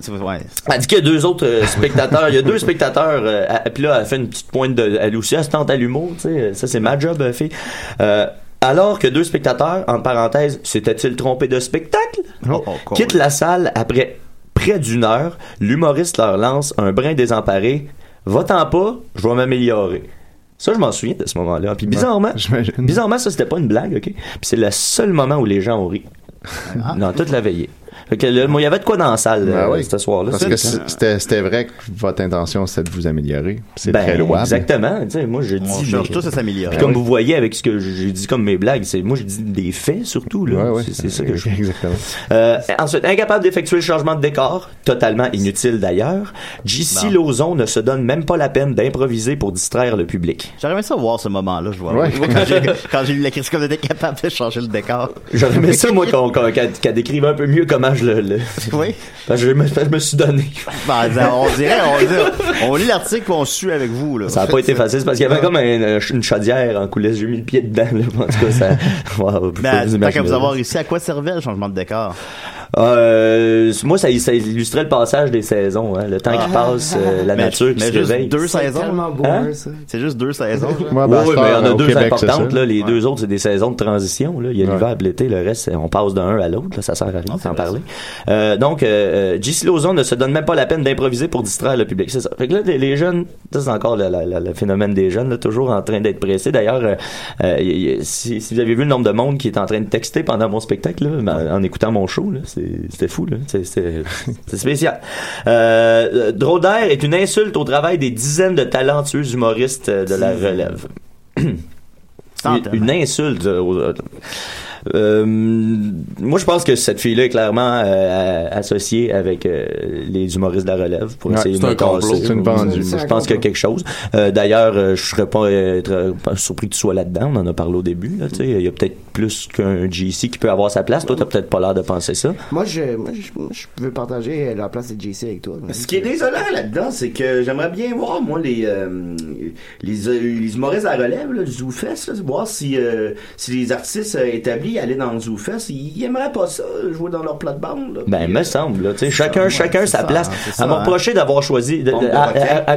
Speaker 3: C'est- Ouais.
Speaker 4: Elle dit qu'il y a deux autres euh, spectateurs. Il y a deux spectateurs. Euh, à- puis là, elle fait une petite pointe de. Elle aussi, elle se tente à l'humour. Tu sais, ça, c'est ma job, euh, fille. Euh, alors que deux spectateurs, en parenthèse, s'étaient-ils trompés de spectacle?
Speaker 3: Oh, oh,
Speaker 4: Quitte la salle après près d'une heure. L'humoriste leur lance un brin désemparé. Va-t'en pas, je vais m'améliorer. Ça, je m'en souviens de ce moment-là. Puis bizarrement, bizarrement, ça, c'était pas une blague, OK? Puis c'est le seul moment où les gens ont ri. Dans toute la veillée. Fait que là, moi, il y avait de quoi dans la salle
Speaker 5: Ben
Speaker 4: euh,
Speaker 5: oui.
Speaker 4: ce soir-là.
Speaker 5: Parce que c'était c'était vrai que votre intention, c'était de vous améliorer. C'est
Speaker 4: Ben,
Speaker 5: très louable.
Speaker 4: Exactement. Moi, je dis.
Speaker 3: On cherche tous à s'améliorer.
Speaker 4: Comme vous voyez avec ce que j'ai dit comme mes blagues, c'est moi je dis des faits surtout là.
Speaker 5: Ouais.
Speaker 4: C'est- ça que je.
Speaker 5: Exactement.
Speaker 4: Euh, ensuite, incapable d'effectuer le changement de décor, totalement inutile d'ailleurs. JC. Lauzon ne se donne même pas la peine d'improviser pour distraire le public.
Speaker 3: J'aurais aimé ça voir ce moment-là, je vois.
Speaker 4: Ouais.
Speaker 3: Quand j'ai- lu la critique, comme était capable de changer le décor.
Speaker 4: J'aurais aimé ça moi qu'elle qu'elle décrive un peu mieux comment je le. le-
Speaker 3: Oui.
Speaker 4: Parce que je me, je me suis donné.
Speaker 3: Ben, on dirait, on, dirait- on lit l'article on suit avec vous, là.
Speaker 4: Ça n'a pas été facile, parce qu'il y avait comme un- une chaudière en coulisses. J'ai mis le pied dedans. Là. En tout cas, ça. Wow,
Speaker 3: Ben, tant qu'à vous avoir ici, à quoi servait le changement de décor?
Speaker 4: Euh, moi, ça, ça illustrait le passage des saisons, hein, le temps qui passe, euh, la
Speaker 3: Mais-
Speaker 4: nature qui
Speaker 3: mais
Speaker 4: se
Speaker 3: juste
Speaker 4: réveille.
Speaker 3: deux saisons.
Speaker 7: tellement beau,
Speaker 4: Hein?
Speaker 7: ça.
Speaker 3: C'est juste deux saisons.
Speaker 5: Ouais,
Speaker 4: oui,
Speaker 5: ben,
Speaker 4: oui, mais il y en a deux
Speaker 5: Québec, c'est
Speaker 4: importantes. Là. Les deux autres, c'est des saisons de transition. Là. Il y a l'hiver et l'été. Le reste, on passe d'un à l'autre. là, Ça sert à rien d'en parler. Euh, donc, euh, JC Lauzon ne se donne même pas la peine d'improviser pour distraire le public. C'est ça. Fait que là, les, les jeunes, ça, c'est encore le, le- le- le phénomène des jeunes, là, toujours en train d'être pressés. D'ailleurs, euh, euh, si, si vous avez vu le nombre de monde qui est en train de texter pendant mon spectacle, là, ben, en écoutant mon show, là, c'était fou. là. C'est- spécial. Euh, d'air est une insulte au travail des dizaines de talentueux humoristes euh, de la relève. une, insulte. euh, au- euh, moi, je pense que cette fille-là est clairement euh, associée avec euh, les humoristes de la relève pour
Speaker 5: Ouais,
Speaker 4: essayer de
Speaker 5: un complot.
Speaker 4: casser.
Speaker 5: C'est une vendue.
Speaker 4: Moi, je pense qu'il y a quelque chose. Euh, D'ailleurs, euh, je serais pas, euh, surpris que tu sois là-dedans. On en a parlé au début. Il y a peut-être plus qu'un GC qui peut avoir sa place. Toi, t'as peut-être pas l'air de penser ça.
Speaker 7: Moi, je, moi, je, moi, je veux partager la place de JC avec toi.
Speaker 8: Ce qui est désolant là-dedans, c'est que j'aimerais bien voir, moi, les, euh, les, euh, les humoristes à la relève là, du ZooFest, voir si, euh, si les artistes euh, allaient dans le ZooFest, ils, ils aimeraient pas ça, jouer dans leur plate-bande.
Speaker 4: Ben, me semble, là, tu sais, chacun, chacun sa
Speaker 8: ça,
Speaker 4: place.
Speaker 8: ça,
Speaker 4: Elle m'a
Speaker 8: hein.
Speaker 4: reproché d'avoir choisi, de,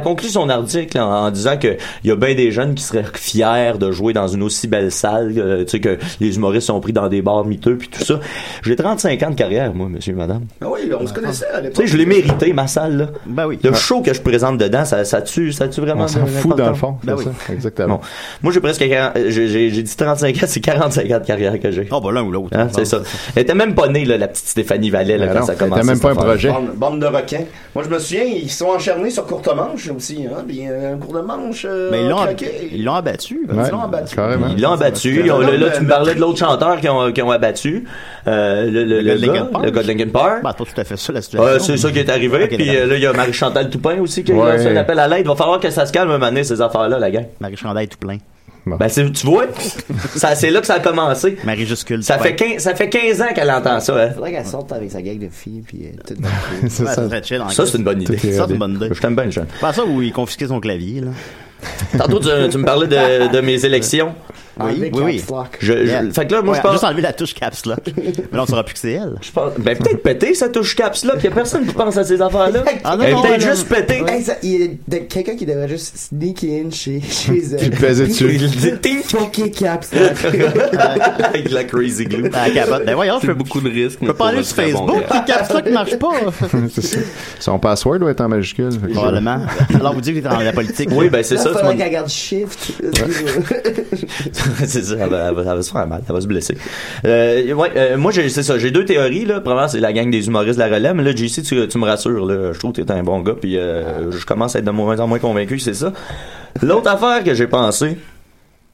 Speaker 4: conclut son article en, en disant que il y a bien des jeunes qui seraient fiers de jouer dans une aussi belle salle, euh, tu sais, que les humoristes sont pris dans des bars miteux puis tout ça. J'ai 35 ans de carrière, moi, monsieur et madame.
Speaker 8: Ah oui, on se connaissait à
Speaker 4: Tu
Speaker 8: l'époque.
Speaker 4: sais, je l'ai mérité, ma salle, là.
Speaker 3: Ben oui.
Speaker 4: Le show que je présente dedans, ça, ça tue, ça tue vraiment.
Speaker 5: On s'en
Speaker 4: de
Speaker 5: fout dans le fond.
Speaker 4: Ben oui.
Speaker 5: ça. Exactement.
Speaker 4: Bon. Moi, j'ai presque 40 j'ai, j'ai, j'ai dit 35 ans, c'est 45 ans de carrière que j'ai.
Speaker 3: Oh, bah l'un ou l'autre.
Speaker 4: Hein, c'est ça. Elle était même pas née, là, la petite Stéphanie Vallet, là, quand
Speaker 5: non,
Speaker 4: ça
Speaker 5: elle
Speaker 4: commençait.
Speaker 5: était même pas un projet.
Speaker 8: Bande, bande de requins. Moi, je me souviens, ils sont enchaînés sur courte manche aussi, hein, puis euh, un cours de manche. euh,
Speaker 3: Mais ils l'ont,
Speaker 8: craqué.
Speaker 3: ils l'ont abattu.
Speaker 8: Ouais, Ils l'ont abattu.
Speaker 5: carrément.
Speaker 4: Ils l'ont abattu. Ils ont- là, là, tu me parlais de l'autre chanteur qui ont, qui ont abattu. Euh, le, le,
Speaker 3: Le gars Park?
Speaker 4: le gars de Linkin Park.
Speaker 3: C'est pas tout à fait ça, la situation.
Speaker 4: C'est ça qui est arrivé. Puis euh, là, il y a Marie-Chantal Toupin aussi qui a
Speaker 5: Ouais.
Speaker 4: lancé un appel à l'aide. Il va falloir que ça se calme un moment donné, ces affaires-là, la gang.
Speaker 3: Marie Chandail
Speaker 4: Ben, c'est- tu vois, ça, c'est là que ça a commencé.
Speaker 3: Marie Juscule.
Speaker 4: Ça fait, 15, ça fait 15 ans qu'elle entend ça. Hein.
Speaker 7: Faudrait qu'elle sorte avec sa gang de filles, puis euh, tout
Speaker 3: Ouais,
Speaker 5: ça.
Speaker 3: chill,
Speaker 4: Ça, c'est une bonne idée.
Speaker 3: Ça, c'est une bonne idée.
Speaker 4: Je t'aime bien, Jean.
Speaker 3: Ben, ça, où il confisquait son clavier, là.
Speaker 4: Tantôt, tu, tu me parlais de, de mes élections.
Speaker 3: Oui, oui.
Speaker 7: Lock.
Speaker 4: Je, je-
Speaker 3: Yeah.
Speaker 4: fait que là, moi,
Speaker 3: Ouais,
Speaker 4: je pense.
Speaker 3: Juste enlever la touche caps, là. Mais là, on saura plus que c'est elle.
Speaker 4: je pense- ben, peut-être péter, ça touche caps là, qu'il y a personne qui pense à ces affaires-là.
Speaker 3: Ah, non,
Speaker 4: Elle est
Speaker 3: non,
Speaker 4: peut-être
Speaker 3: non.
Speaker 4: juste péter.
Speaker 7: Hey, ça- il y a quelqu'un qui devrait juste sneak in chez, chez elle.
Speaker 5: Puis peser dessus.
Speaker 4: Il dit
Speaker 7: Fucké Caps Lock.
Speaker 4: avec la crazy glue.
Speaker 3: Ah, capote. Ben, voyons, je peux,
Speaker 6: beaucoup de risques.
Speaker 3: je peux pas aller sur Facebook. Le caps lock marche pas.
Speaker 5: C'est ça. Son password doit être en majuscule.
Speaker 3: Probablement. Alors, vous dites que t'es dans la politique.
Speaker 4: Oui, ben c'est ça. tu
Speaker 7: faudrait qu'elle garde shift.
Speaker 4: c'est ça, elle va, elle va- se faire mal, elle va se blesser. Euh, ouais, euh, moi, c'est ça, j'ai deux théories, là. Premièrement, c'est la gang des humoristes de la relève, mais là, JC, tu, me rassures, là. Je trouve que t'es un bon gars, puis euh, je commence à être de moins en moins convaincu c'est ça. L'autre affaire que j'ai pensé,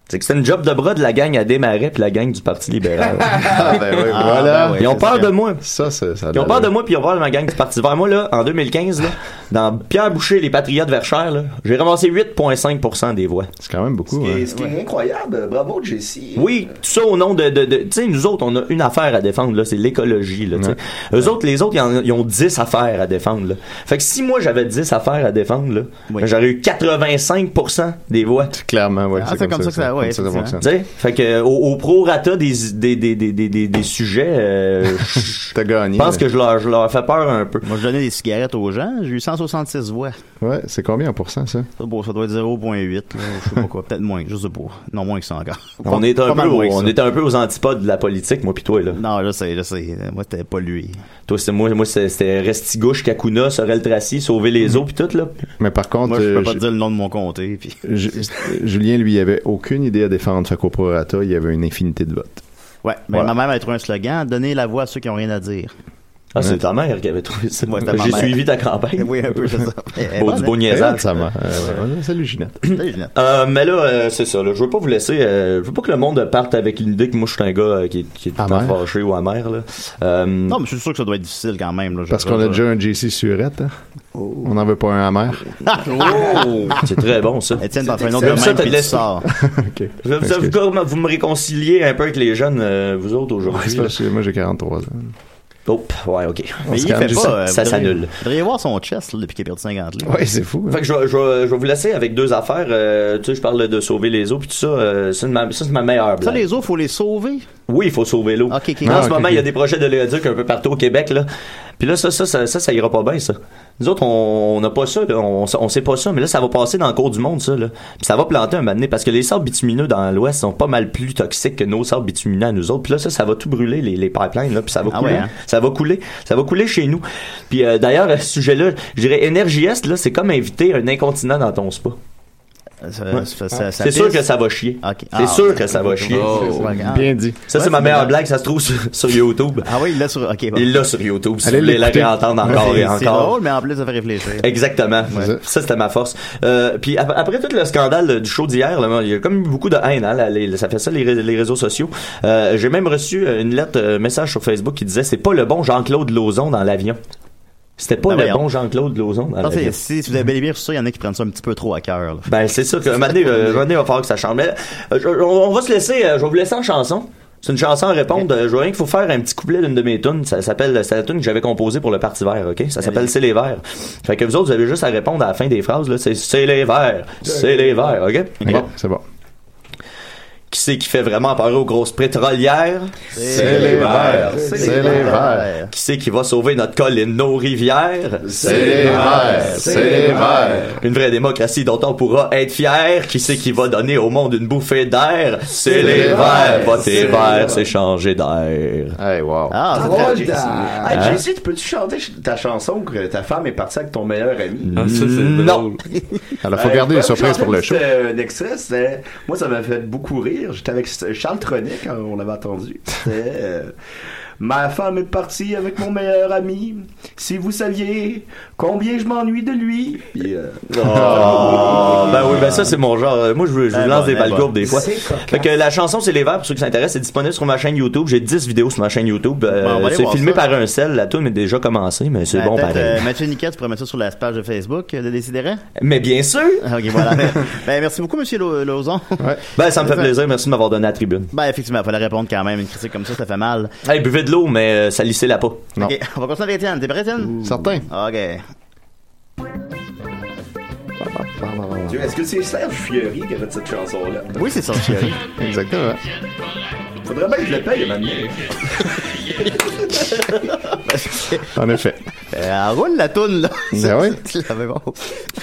Speaker 4: c'est que c'est une job de bras de la gang à Desmarais puis la gang du Parti libéral.
Speaker 5: Ah, ben oui,
Speaker 4: Ah,
Speaker 5: voilà.
Speaker 4: ben oui, Ils ont peur de moi.
Speaker 5: Ça, ça, ça
Speaker 4: Ils ont peur de moi puis ils ont peur de ma gang du Parti vert. Moi, là, en 2015, là, dans Pierre Boucher, les Patriotes Verchères, là, j'ai ramassé 8,5% des voix.
Speaker 5: C'est quand même beaucoup,
Speaker 8: Ce qui est-
Speaker 5: hein.
Speaker 8: ce qui est incroyable. Bravo, Jesse.
Speaker 4: Oui, tout ça au nom de, de, de- tu sais, nous autres, on a une affaire à défendre, là, c'est l'écologie, là, tu sais. Eux autres, les autres, ils, en- ils ont 10 affaires à défendre, là. Fait que si moi, j'avais 10 affaires à défendre, là, ben, j'aurais eu 85% des voix.
Speaker 5: Clairement, ouais.
Speaker 3: Ah, c'est comme ça que ça- ouais,
Speaker 5: comme ça fonctionne.
Speaker 4: Tu sais, fait que, au, au prorata des, des, des, des, des, des, des sujets, euh,
Speaker 5: T'as gagné.
Speaker 4: je pense que je leur, je leur fais peur un peu.
Speaker 3: Moi, je donnais des cigarettes aux gens, j'ai eu 166 voix.
Speaker 5: Ouais, c'est combien en pourcent, ça?
Speaker 3: Ça, bon, ça doit être 0.8, là, je sais pas quoi, peut-être moins, je sais pas. Non, moins que ça encore.
Speaker 4: On est un peu, on
Speaker 3: ça.
Speaker 4: est un peu aux antipodes de la politique, moi pis toi, là.
Speaker 3: Non, je sais, je sais. Moi, c'était pas lui.
Speaker 4: Toi, c'était moi, moi, c'était- Restigouche, Kakuna, Sorel Tracy, Sauver les eaux pis tout, là.
Speaker 5: Mais par contre,
Speaker 3: Moi, je peux
Speaker 5: euh,
Speaker 3: pas te dire le nom de mon comté. Puis...
Speaker 5: Ju- Julien, lui, il avait aucune idée à défendre. Fait qu'au prorata, il y avait une infinité de votes.
Speaker 3: Ouais, mais
Speaker 5: Voilà.
Speaker 3: ma mère avait trouvé un slogan donner la voix à ceux qui ont rien à dire.
Speaker 4: Ah, c'est ta mère qui avait trouvé ça.
Speaker 3: Ouais,
Speaker 4: J'ai suivi ta campagne.
Speaker 3: Oui, un peu, c'est ça.
Speaker 4: Beau, du beau niaisage.
Speaker 5: Ça. Euh. Salut, Ginette.
Speaker 3: Salut, Ginette.
Speaker 4: Euh, mais là, euh, c'est ça. Là, je veux pas vous laisser. euh, je veux pas que le monde parte avec l'idée que moi, je suis un gars euh, qui, est- qui est tout le temps fâché ou amer. Là. Euh,
Speaker 3: Non, mais je suis sûr que ça doit être difficile quand même. Là,
Speaker 5: Parce qu'on a déjà un JC surette. hein? On n'en veut pas un amer.
Speaker 4: oh, c'est très bon ça.
Speaker 3: Étienne, t'en fais un autre de
Speaker 4: ça,
Speaker 3: même, puis tu sors.
Speaker 4: Vous, vous- me réconciliez un peu avec les jeunes, euh, vous autres, aujourd'hui.
Speaker 5: moi, j'ai 43 ans.
Speaker 4: Oh, ouais, ok.
Speaker 3: Mais il fait pas.
Speaker 4: ça-
Speaker 3: euh,
Speaker 4: ça
Speaker 3: vous devriez-
Speaker 4: s'annule.
Speaker 3: Vous devriez voir son chest là, depuis qu'il a perdu 50 livres.
Speaker 5: Ouais, c'est fou. hein.
Speaker 4: Fait que je, vais- je, vais- je vais vous laisser avec deux affaires. Euh, tu sais, je parle de sauver les eaux puis tout ça. euh, c'est ma- ça, c'est ma meilleure
Speaker 3: Ça, les eaux, faut les sauver?
Speaker 4: Oui, il faut sauver l'eau.
Speaker 3: Ok, ok.
Speaker 4: Là, en
Speaker 5: Ah,
Speaker 4: ce moment, il y a des projets de l'éduc un peu partout au Québec. Là. Puis là, ça, ça, ça, ça, ça ira pas bien, ça. Nous autres, on n'a pas ça. On, on sait pas ça. Mais là, ça va passer dans le cours du monde, ça. Là. Puis ça va planter un moment donné. Parce que les sables bitumineux dans l'Ouest sont pas mal plus toxiques que nos sables bitumineux à nous autres. Puis là, ça, ça va tout brûler, les, les pipelines. Là, puis ça va
Speaker 3: Ah
Speaker 4: couler.
Speaker 3: hein?
Speaker 4: Ça va couler. Ça va couler chez nous. Puis euh, d'ailleurs, à ce sujet-là, je dirais Est, là, c'est comme inviter un incontinent dans ton spa. Ouais.
Speaker 3: ça
Speaker 4: C'est sûr que ça va chier. C'est
Speaker 3: Ah,
Speaker 4: sûr que ça va chier.
Speaker 6: Oh.
Speaker 3: Ah.
Speaker 5: Bien dit.
Speaker 4: Ça,
Speaker 3: Ouais,
Speaker 4: c'est ma
Speaker 3: c'est
Speaker 4: meilleure
Speaker 3: bien.
Speaker 4: blague. Ça se trouve sur, sur YouTube.
Speaker 3: Ah oui, il l'a sur. Ok, bon.
Speaker 4: Il l'a sur YouTube, si
Speaker 5: Allez
Speaker 4: vous voulez la réentendre encore
Speaker 3: C'est-
Speaker 4: et
Speaker 3: C'est
Speaker 4: encore.
Speaker 3: drôle, mais en plus, ça fait réfléchir.
Speaker 4: Exactement.
Speaker 5: C'est ça.
Speaker 4: C'était ma force. Euh, puis ap- après tout le scandale du show d'hier, il y a comme eu beaucoup de haine. Hein, là, les- ça fait ça les, ré- les réseaux sociaux. Euh, J'ai même reçu une lettre, euh, message sur Facebook qui disait c'est pas le bon Jean-Claude Lauzon dans l'avion. C'était pas
Speaker 3: Ben
Speaker 4: le
Speaker 3: voyons.
Speaker 4: bon Jean-Claude Lauzon
Speaker 3: Non, si, si vous avez bel et bien ça, il y en a qui prennent ça un petit peu trop à cœur. là.
Speaker 4: Ben c'est ça que un moment donné, euh, un moment donné, il va falloir que ça change. Mais euh, je- on, on va se laisser, euh, je vais vous laisser en chanson. C'est une chanson à répondre. Je vois rien qu'il faut faire un petit couplet d'une de mes tunes. Ça s'appelle, c'est la tune que j'avais composée pour le Parti Vert, ok? Ça s'appelle C'est les Verts. Fait que vous autres, vous avez juste à répondre à la fin des phrases, là. C'est C'est les Verts. C'est les Verts, ok?
Speaker 5: Ok,
Speaker 4: Bon.
Speaker 5: c'est bon.
Speaker 4: Qui c'est qui fait vraiment peur aux grosses pétrolières?
Speaker 5: C'est les verts. C'est les verts.
Speaker 4: Qui c'est qui va sauver notre colline, nos rivières?
Speaker 5: C'est les verts. C'est les verts.
Speaker 4: Une vraie démocratie dont on pourra être fier. Qui c'est qui va donner au monde une bouffée d'air? C'est les verts. Voter vert, c'est changer d'air.
Speaker 5: Hey, wow.
Speaker 3: Ah, c'est
Speaker 8: Drôle
Speaker 3: très-
Speaker 8: de-
Speaker 4: Hein?
Speaker 8: Hey, Jesse, tu peux-tu chanter ch- ta chanson que ta femme est partie avec ton meilleur ami?
Speaker 6: Ah, ça, c'est
Speaker 4: Non.
Speaker 5: Alors, faut
Speaker 8: Euh,
Speaker 5: garder les surprises pour le show.
Speaker 8: c'était Un extrait, moi, ça m'a fait beaucoup rire. J'étais avec Charles Tronic quand on l'avait entendu. Ma femme est partie avec mon meilleur ami. Si vous saviez combien je m'ennuie de lui. Puis, euh,
Speaker 4: Oh, ben oui, ben ça c'est mon genre. Euh, Moi je, veux- je
Speaker 3: Eh
Speaker 4: lance
Speaker 3: bon,
Speaker 4: des
Speaker 3: eh
Speaker 4: balles
Speaker 3: bon.
Speaker 4: courbes des fois. Fait que la chanson c'est les verts pour ceux qui s'intéressent, c'est disponible sur ma chaîne YouTube. J'ai 10 vidéos sur ma chaîne YouTube. Euh,
Speaker 3: Bon,
Speaker 4: c'est filmé
Speaker 3: ça.
Speaker 4: par un sel, la tune est déjà commencée, mais c'est
Speaker 3: Ben,
Speaker 4: bon pareil.
Speaker 3: euh, Mathieu Niquet, tu pourrais mettre ça sur la page de Facebook de Décideret?
Speaker 4: Mais bien sûr.
Speaker 3: Ah, Ok, voilà. ben, merci beaucoup, Monsieur Lo- Lauzon.
Speaker 4: Ben ça me fait plaisir, merci de m'avoir donné la tribune.
Speaker 3: Ben, effectivement, il fallait répondre quand même. Une critique comme ça, ça fait mal.
Speaker 4: Hey, buvez de l'eau, mais euh, salissez-la pas.
Speaker 5: Non.
Speaker 3: Ok, on va continuer avec Étienne. T'es prêt, Étienne?
Speaker 5: Certain.
Speaker 3: Ok.
Speaker 8: Dieu, Est-ce que c'est Serge Fiori qui a fait cette chanson-là?
Speaker 3: Oui, c'est Serge Fiori.
Speaker 5: Exactement.
Speaker 8: Faudrait bien que je le paye maintenant.
Speaker 5: En effet.
Speaker 3: Euh, elle roule la toune, là.
Speaker 5: Ben oui.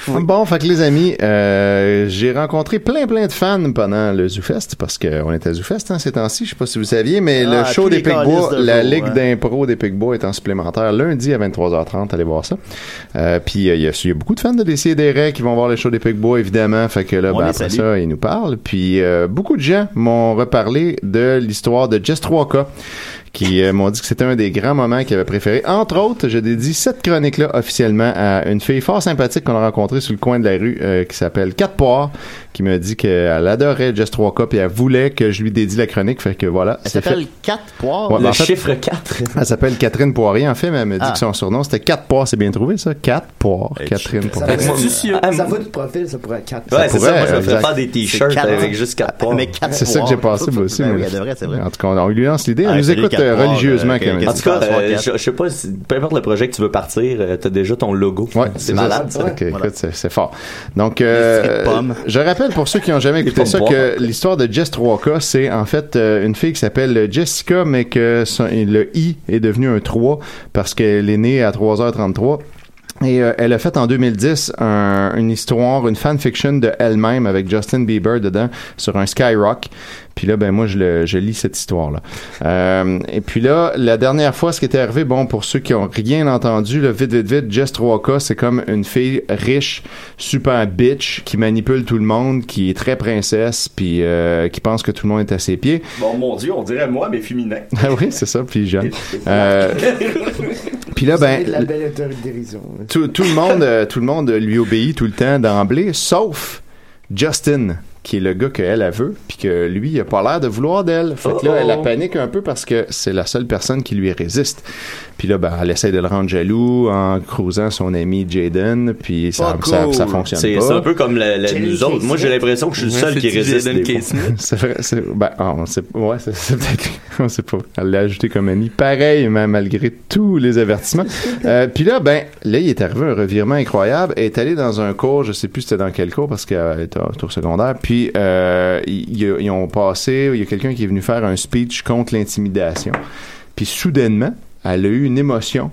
Speaker 3: Bon.
Speaker 5: Bon, fait que les amis, euh, j'ai rencontré plein plein de fans pendant le ZooFest parce qu'on était à ZooFest hein, ces temps-ci. Je sais pas si vous saviez, mais
Speaker 3: Ah,
Speaker 5: le show
Speaker 3: tous
Speaker 5: des Picbois,
Speaker 3: de
Speaker 5: la ligue
Speaker 3: hein.
Speaker 5: d'impro des Picbois est en supplémentaire lundi à 23h30. Allez voir ça. Euh, puis euh, il y, y a beaucoup de fans de DCDR qui vont voir le show des Picbois évidemment. Fait que là, ben, après ça, ils nous parlent. Puis euh, beaucoup de gens m'ont reparlé de l'histoire de Jess 3K qui euh, m'ont dit que c'était un des grands moments qu'ils avaient préféré. Entre autres, je dédie cette chronique-là officiellement à une fille fort sympathique qu'on a rencontrée sur le coin de la rue euh, qui s'appelle Cat Poire, qui m'a dit qu'elle adorait Just 3K et elle voulait que je lui dédie la chronique. Fait que voilà,
Speaker 3: Elle s'appelle 4 poires.
Speaker 5: Ouais,
Speaker 4: Le
Speaker 5: en fait,
Speaker 4: chiffre 4.
Speaker 5: Elle s'appelle Catherine Poirier, en fait, mais elle m'a dit
Speaker 3: Ah.
Speaker 5: que son surnom c'était 4 Poires. C'est bien trouvé, ça? 4 Poires. Catherine
Speaker 7: Ça
Speaker 5: Poirier.
Speaker 7: pourrait-
Speaker 4: Ah,
Speaker 7: Sa photo de profil, ça pourrait être 4.
Speaker 4: Ouais, c'est ça. Moi, je me ferais faire des t-shirts avec juste 4 points.
Speaker 3: Mais quatre
Speaker 5: C'est ça que
Speaker 3: poires.
Speaker 5: j'ai pensé, moi aussi.
Speaker 3: Ben oui, vrai.
Speaker 5: En tout cas, on lui lance l'idée.
Speaker 3: Ah,
Speaker 5: Elle nous écoute euh,
Speaker 3: Poires,
Speaker 5: religieusement,
Speaker 3: euh,
Speaker 5: quand même.
Speaker 4: En tout cas, euh, je, sais pas, si- peu importe le projet que tu veux partir, t'as déjà ton logo.
Speaker 5: Ouais,
Speaker 4: c'est
Speaker 5: ça,
Speaker 4: malade.
Speaker 5: c'est-
Speaker 4: ça.
Speaker 5: écoute, c'est, fort. Donc, je rappelle pour ceux qui n'ont jamais écouté ça que l'histoire de Jess 3K, c'est en fait euh, une fille qui s'appelle Jessica, mais que son- le I est devenu un 3 parce qu'elle est née à 3h33. Et euh, elle a fait en 2010 un- une histoire, une fanfiction de elle-même avec Justin Bieber dedans sur un Skyrock. Puis là, ben moi, je, le, je lis cette histoire-là. Euh, et puis là, la dernière fois, ce qui était arrivé, bon, pour ceux qui ont rien entendu, là, vite, vite, vite, Jess 3K, c'est comme une fille riche, super bitch, qui manipule tout le monde, qui est très princesse, puis euh, qui pense que tout le monde est à ses pieds.
Speaker 8: Bon, mon Dieu, on dirait moi, mais féminin.
Speaker 5: Ah oui, c'est ça, puis jeune. Puis là, ben,
Speaker 7: de la belle autodérision.
Speaker 5: tout, tout le monde, euh, tout le monde lui obéit tout le temps d'emblée, sauf Justin, qui est le gars qu'elle elle veut, puis que lui, il a pas l'air de vouloir d'elle. Fait que là, elle la panique un peu parce que c'est la seule personne qui lui résiste. Puis là, ben, elle essaie de le rendre jaloux en croisant son ami Jaden, puis ça, ça,
Speaker 3: cool.
Speaker 5: ça fonctionne
Speaker 4: C'est
Speaker 5: pas.
Speaker 4: c'est un peu comme la- nous autres. Moi, j'ai l'impression que je suis le seul qui résiste.
Speaker 5: C'est vrai, c'est, ben, ah, on sait, ouais, c'est, peut-être, on sait pas. Elle l'a ajouté comme ami. Pareil, mais malgré tous les avertissements. Euh, puis là, ben, là, il est arrivé un revirement incroyable. Elle est allée dans un cours, je sais plus c'était dans quel cours parce qu'elle était au tour secondaire. Puis, euh, ils, ont passé, il y a quelqu'un qui est venu faire un speech contre l'intimidation. Puis, soudainement, elle a eu une émotion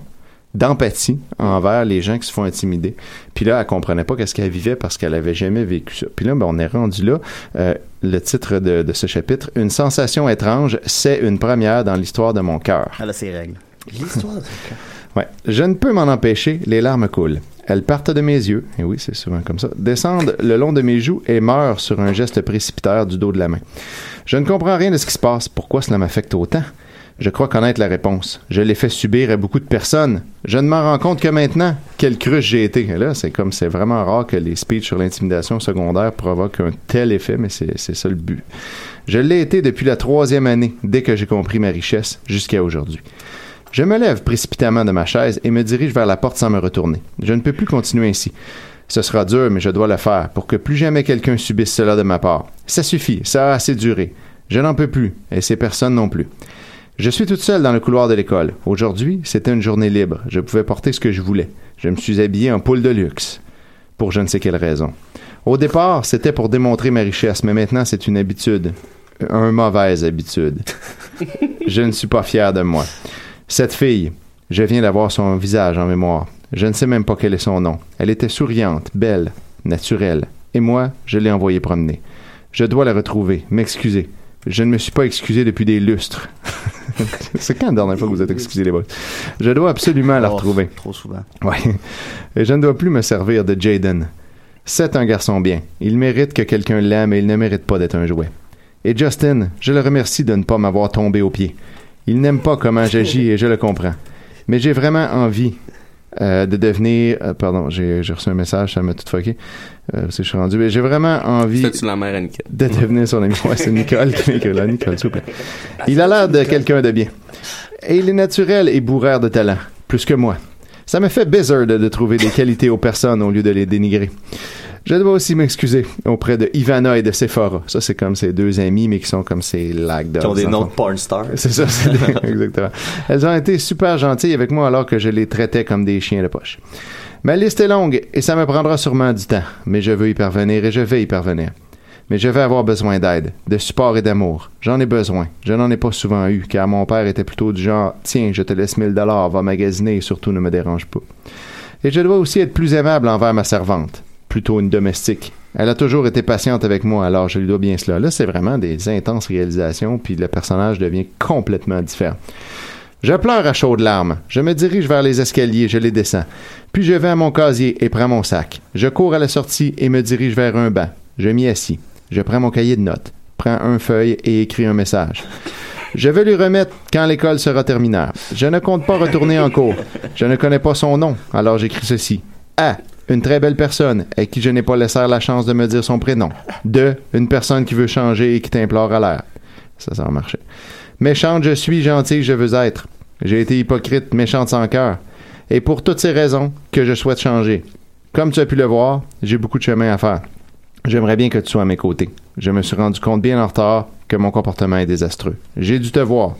Speaker 5: d'empathie envers les gens qui se font intimider. Puis là, elle comprenait pas qu'est-ce qu'elle vivait parce qu'elle avait jamais vécu ça. Puis là, ben, on est rendu là. Euh, le titre de, de ce chapitre, Une sensation étrange, c'est une première dans l'histoire de mon cœur.
Speaker 3: Elle a ses règles.
Speaker 7: L'histoire de
Speaker 5: Ouais. Je ne peux m'en empêcher, les larmes coulent. Elles partent de mes yeux, et oui, c'est souvent comme ça, descendent le long de mes joues et meurent sur un geste précipitaire du dos de la main. Je ne comprends rien de ce qui se passe. Pourquoi cela m'affecte autant? Je crois connaître la réponse. Je l'ai fait subir à beaucoup de personnes. Je ne m'en rends compte que maintenant. Quelle cruche j'ai été. Et là, c'est comme c'est vraiment rare que les speeches sur l'intimidation secondaire provoquent un tel effet, mais c'est ça le but. Je l'ai été depuis la troisième année, dès que j'ai compris ma richesse, jusqu'à aujourd'hui. Je me lève précipitamment de ma chaise et me dirige vers la porte sans me retourner. Je ne peux plus continuer ainsi. Ce sera dur, mais je dois le faire pour que plus jamais quelqu'un subisse cela de ma part. Ça suffit, ça a assez duré. Je n'en peux plus, et ces personnes non plus. Je suis toute seule dans le couloir de l'école. Aujourd'hui, c'était une journée libre. Je pouvais porter ce que je voulais. Je me suis habillé en poule de luxe. Pour je ne sais quelle raison. Au départ, c'était pour démontrer ma richesse, mais maintenant, c'est une habitude. Un mauvaise habitude. Je ne suis pas fier de moi. Cette fille, je viens d'avoir son visage en mémoire. Je ne sais même pas quel est son nom. Elle était souriante, belle, naturelle. Et moi, je l'ai envoyée promener. Je dois la retrouver, m'excuser. Je ne me suis pas excusé depuis des lustres. C'est quand la dernière fois que vous êtes excusé, les boys? Je dois absolument la
Speaker 3: Oh,
Speaker 5: retrouver.
Speaker 3: Trop souvent.
Speaker 5: Ouais. Et je ne dois plus me servir de Jaden. C'est un garçon bien. Il mérite que quelqu'un l'aime et il ne mérite pas d'être un jouet. Et Justin, je le remercie de ne pas m'avoir tombé aux pieds. Il n'aime pas comment j'agis et je le comprends. Mais j'ai vraiment envie euh, de devenir... euh, pardon, j'ai reçu un message, ça m'a tout fucké. Euh, parce que je suis rendu... mais J'ai vraiment envie
Speaker 6: C'était-tu la mère à Nickel?
Speaker 5: de devenir son ami? Ouais, c'est Nicole qui là. Nicole, s'il vous plaît. Il a l'air de quelqu'un de bien. Et il est naturel et bourreur de talent. Plus que moi. Ça me fait bizarre de, de trouver des qualités aux personnes au lieu de les dénigrer. Je dois aussi m'excuser auprès de Ivana et de Sephora. Ça, c'est comme ses deux amis, mais qui sont comme ses lag
Speaker 4: Qui ont des noms de porn stars.
Speaker 5: C'est ça, c'est des- exactement. Elles ont été super gentilles avec moi alors que je les traitais comme des chiens de poche. Ma liste est longue et ça me prendra sûrement du temps, mais je veux y parvenir et je vais y parvenir. Mais je vais avoir besoin d'aide, de support et d'amour. J'en ai besoin. Je n'en ai pas souvent eu, car mon père était plutôt du genre Tiens, je te laisse 1000 dollars, va magasiner et surtout ne me dérange pas. Et je dois aussi être plus aimable envers ma servante, plutôt une domestique. Elle a toujours été patiente avec moi, alors je lui dois bien cela. Là, c'est vraiment des intenses réalisations, puis le personnage devient complètement différent. Je pleure à chaudes larmes. Je me dirige vers les escaliers, je les descends. Puis je vais à mon casier et prends mon sac. Je cours à la sortie et me dirige vers un banc. Je m'y assis. Je prends mon cahier de notes, prends un feuille et écris un message. Je vais lui remettre quand l'école sera terminée. Je ne compte pas retourner en cours. Je ne connais pas son nom, alors j'écris ceci. A. Une très belle personne à qui je n'ai pas laissé la chance de me dire son prénom. 2. Une personne qui veut changer et qui t'implore à l'air. Ça, ça va marcher. Méchante je suis, gentille je veux être. J'ai été hypocrite, méchante sans cœur. Et pour toutes ces raisons que je souhaite changer. Comme tu as pu le voir, j'ai beaucoup de chemin à faire. J'aimerais bien que tu sois à mes côtés. Je me suis rendu compte bien en retard que mon comportement est désastreux. J'ai dû te voir.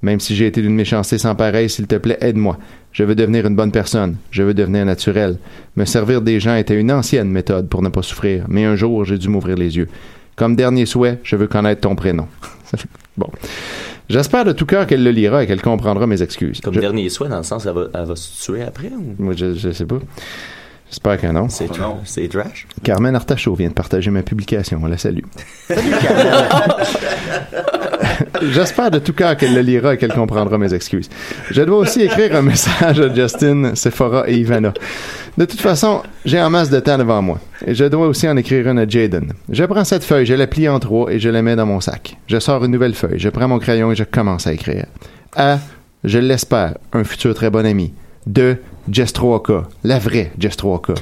Speaker 5: Même si j'ai été d'une méchanceté sans pareil, s'il te plaît, aide-moi. Je veux devenir une bonne personne. Je veux devenir naturel. Me servir des gens était une ancienne méthode pour ne pas souffrir, mais un jour, j'ai dû m'ouvrir les yeux. Comme dernier souhait, je veux connaître ton prénom. bon. J'espère de tout cœur qu'elle le lira et qu'elle comprendra mes excuses.
Speaker 4: Comme dernier souhait, dans le sens, elle va, elle va se tuer après ou?
Speaker 5: Moi, je, je sais pas. J'espère que non.
Speaker 4: C'est tra- c'est trash?
Speaker 5: Carmen Artachaud vient de partager ma publication. On la salue. J'espère de tout cœur qu'elle le lira et qu'elle comprendra mes excuses. Je dois aussi écrire un message à Justin, Sephora et Ivana. De toute façon, j'ai un masse de temps devant moi. Et je dois aussi en écrire une à Jaden. Je prends cette feuille, je la plie en trois et je la mets dans mon sac. Je sors une nouvelle feuille, je prends mon crayon et je commence à écrire. A. Je l'espère, un futur très bon ami. 2. Jess 3K, la vraie Jess 3K.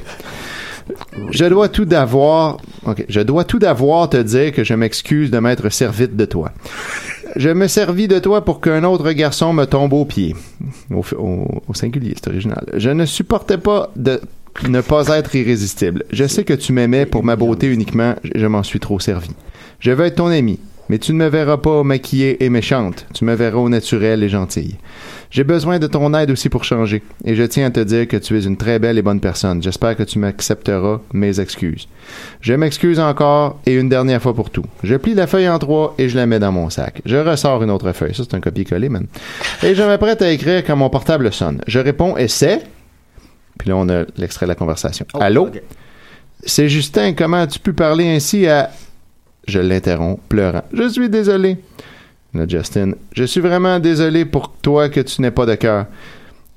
Speaker 5: Je dois tout d'avoir, ok, je dois tout d'avoir te dire que je m'excuse de m'être servite de toi. Je me servis de toi pour qu'un autre garçon me tombe aux pieds. Au, au- au singulier, c'est original. Je ne supportais pas de ne pas être irrésistible. Je sais que tu m'aimais pour ma beauté uniquement, je m'en suis trop servi. Je veux être ton ami, mais tu ne me verras pas maquillée et méchante. Tu me verras au naturel et gentille. J'ai besoin de ton aide aussi pour changer, et je tiens à te dire que tu es une très belle et bonne personne. J'espère que tu m'accepteras mes excuses. Je m'excuse encore et une dernière fois pour tout. Je plie la feuille en trois et je la mets dans mon sac. Je ressors une autre feuille. Ça, c'est un copier-coller, man. Et je m'apprête à écrire quand mon portable sonne. Je réponds et c'est... Puis là, on a l'extrait de la conversation. Allô? C'est Justin, comment as-tu pu parler ainsi à... Je l'interromps, pleurant. Je suis désolé. Là, Justin, je suis vraiment désolé pour toi que tu n'aies pas de cœur.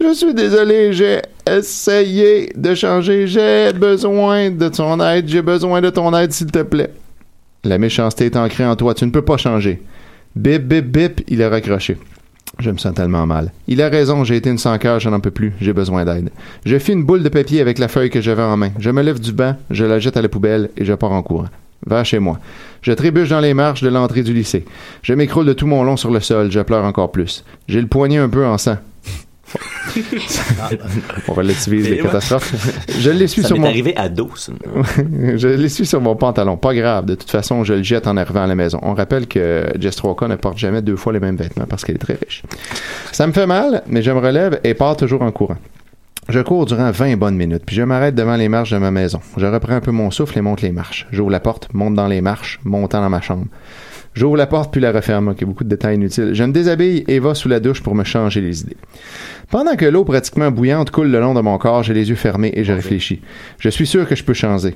Speaker 5: Je suis désolé, j'ai essayé de changer. J'ai besoin de ton aide. J'ai besoin de ton aide, s'il te plaît. La méchanceté est ancrée en toi. Tu ne peux pas changer. Bip, bip, bip, il a raccroché. Je me sens tellement mal. Il a raison, j'ai été une sans cœur, je n'en peux plus, j'ai besoin d'aide. Je fis une boule de papier avec la feuille que j'avais en main. Je me lève du banc, je la jette à la poubelle et je pars en courant. Vers chez moi. Je trébuche dans les marches de l'entrée du lycée. Je m'écroule de tout mon long sur le sol, je pleure encore plus. J'ai le poignet un peu en sang. On relativise les catastrophes. Je l'essuie sur mon...
Speaker 4: arrivé à dos, ça.
Speaker 5: je l'essuie sur mon pantalon. Pas grave. De toute façon, je le jette en arrivant à la maison. On rappelle que Jess Troca ne porte jamais deux fois les mêmes vêtements parce qu'elle est très riche. Ça me fait mal, mais je me relève et pars toujours en courant. Je cours durant 20 bonnes minutes, puis je m'arrête devant les marches de ma maison. Je reprends un peu mon souffle et monte les marches. J'ouvre la porte, monte dans les marches, montant dans ma chambre. J'ouvre la porte puis la referme. Ok, beaucoup de détails inutiles. Je me déshabille et va sous la douche pour me changer les idées. Pendant que l'eau pratiquement bouillante coule le long de mon corps, j'ai les yeux fermés et je réfléchis. Je suis sûr que je peux changer.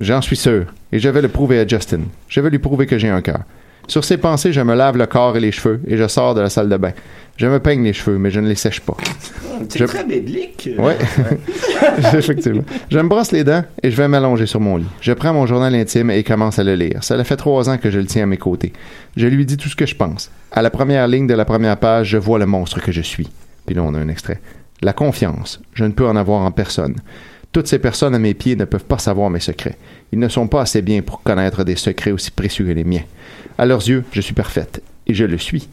Speaker 5: J'en suis sûr. Et je vais le prouver à Justin. Je vais lui prouver que j'ai un cœur. Sur ces pensées, je me lave le corps et les cheveux et je sors de la salle de bain. Je me peigne les cheveux, mais je ne les sèche pas.
Speaker 8: C'est
Speaker 5: Je-
Speaker 8: très biblique.
Speaker 5: Ouais. Effectivement. Je me brosse les dents et je vais m'allonger sur mon lit. Je prends mon journal intime et commence à le lire. Cela fait trois ans que je le tiens à mes côtés. Je lui dis tout ce que je pense. À la première ligne de la première page, je vois le monstre que je suis. Puis là, on a un extrait. La confiance. Je ne peux en avoir en personne. Toutes ces personnes à mes pieds ne peuvent pas savoir mes secrets. Ils ne sont pas assez bien pour connaître des secrets aussi précieux que les miens. À leurs yeux, je suis parfaite. Et je le suis.